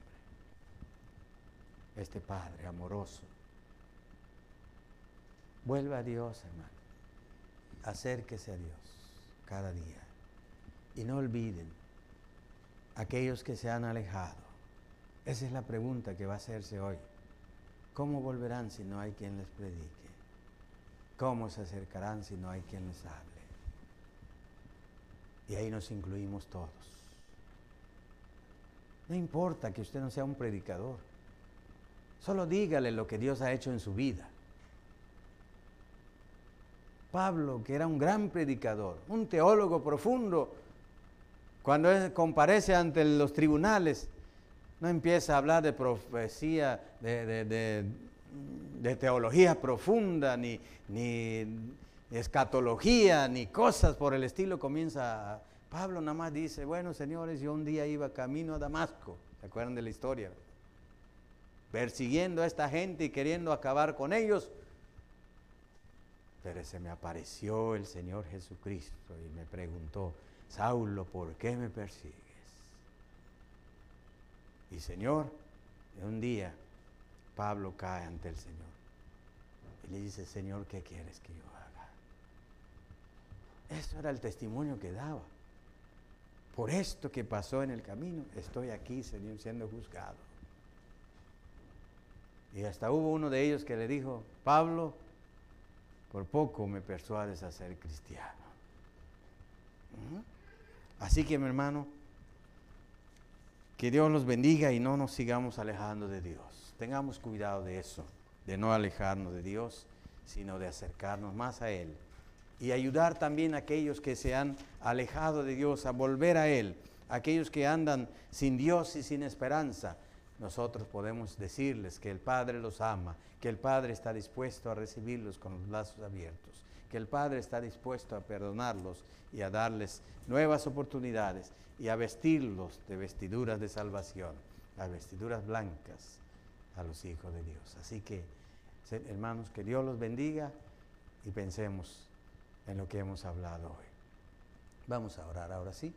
Este Padre amoroso. Vuelva a Dios, hermano. Acérquese a Dios cada día. Y no olviden aquellos que se han alejado. Esa es la pregunta que va a hacerse hoy. ¿Cómo volverán si no hay quien les predique? ¿Cómo se acercarán si no hay quien les hable? Y ahí nos incluimos todos. No importa que usted no sea un predicador. Solo dígale lo que Dios ha hecho en su vida. Pablo, que era un gran predicador, un teólogo profundo, cuando él comparece ante los tribunales, no empieza a hablar de profecía, de, teología profunda, ni, escatología, ni cosas por el estilo. Comienza, Pablo nada más dice, bueno señores, yo un día iba camino a Damasco, ¿se acuerdan de la historia? Persiguiendo a esta gente y queriendo acabar con ellos. Pero se me apareció el Señor Jesucristo y me preguntó, Saulo, ¿por qué me persigues? Y Señor, un día Pablo cae ante el Señor y le dice, Señor, ¿qué quieres que yo haga? Eso era el testimonio que daba. Por esto que pasó en el camino, estoy aquí, Señor, siendo juzgado. Y hasta hubo uno de ellos que le dijo, Pablo, por poco me persuades a ser cristiano. Ujú. Así que mi hermano, que Dios nos bendiga y no nos sigamos alejando de Dios. Tengamos cuidado de eso, de no alejarnos de Dios, sino de acercarnos más a Él. Y ayudar también a aquellos que se han alejado de Dios a volver a Él, aquellos que andan sin Dios y sin esperanza. Nosotros podemos decirles que el Padre los ama, que el Padre está dispuesto a recibirlos con los brazos abiertos, que el Padre está dispuesto a perdonarlos y a darles nuevas oportunidades y a vestirlos de vestiduras de salvación, las vestiduras blancas a los hijos de Dios. Así que, hermanos, que Dios los bendiga y pensemos en lo que hemos hablado hoy. Vamos a orar ahora sí.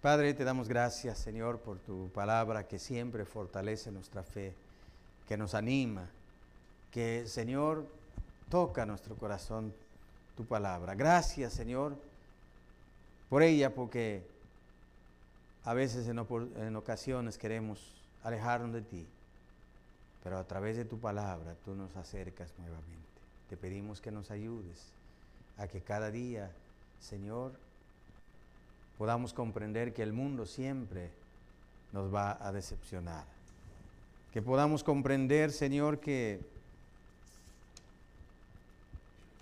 Padre, te damos gracias, Señor, por tu palabra que siempre fortalece nuestra fe, que nos anima, que, Señor, toca nuestro corazón tu palabra. Gracias, Señor, por ella, porque a veces en, ocasiones queremos alejarnos de ti, pero a través de tu palabra tú nos acercas nuevamente. Te pedimos que nos ayudes a que cada día, Señor, podamos comprender que el mundo siempre nos va a decepcionar. Que podamos comprender, Señor, que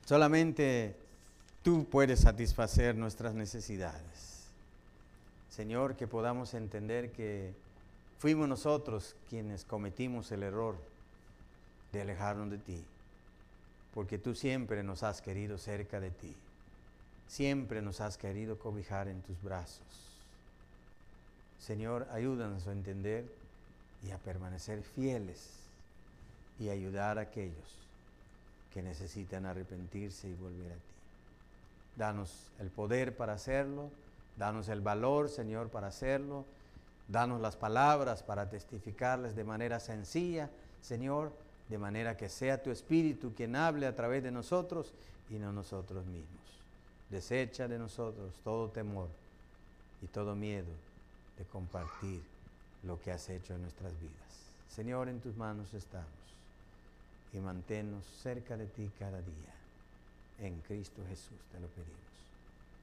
solamente tú puedes satisfacer nuestras necesidades. Señor, que podamos entender que fuimos nosotros quienes cometimos el error de alejarnos de ti, porque tú siempre nos has querido cerca de ti, siempre nos has querido cobijar en tus brazos. Señor, ayúdanos a entender y a permanecer fieles y ayudar a aquellos que necesitan arrepentirse y volver a ti. Danos el poder para hacerlo, danos el valor, Señor, para hacerlo, danos las palabras para testificarles de manera sencilla, Señor, de manera que sea tu Espíritu quien hable a través de nosotros y no nosotros mismos. Desecha de nosotros todo temor y todo miedo de compartir lo que has hecho en nuestras vidas. Señor, en tus manos estamos y manténnos cerca de ti cada día. En Cristo Jesús te lo pedimos.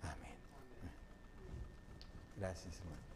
Amén. Gracias, hermano.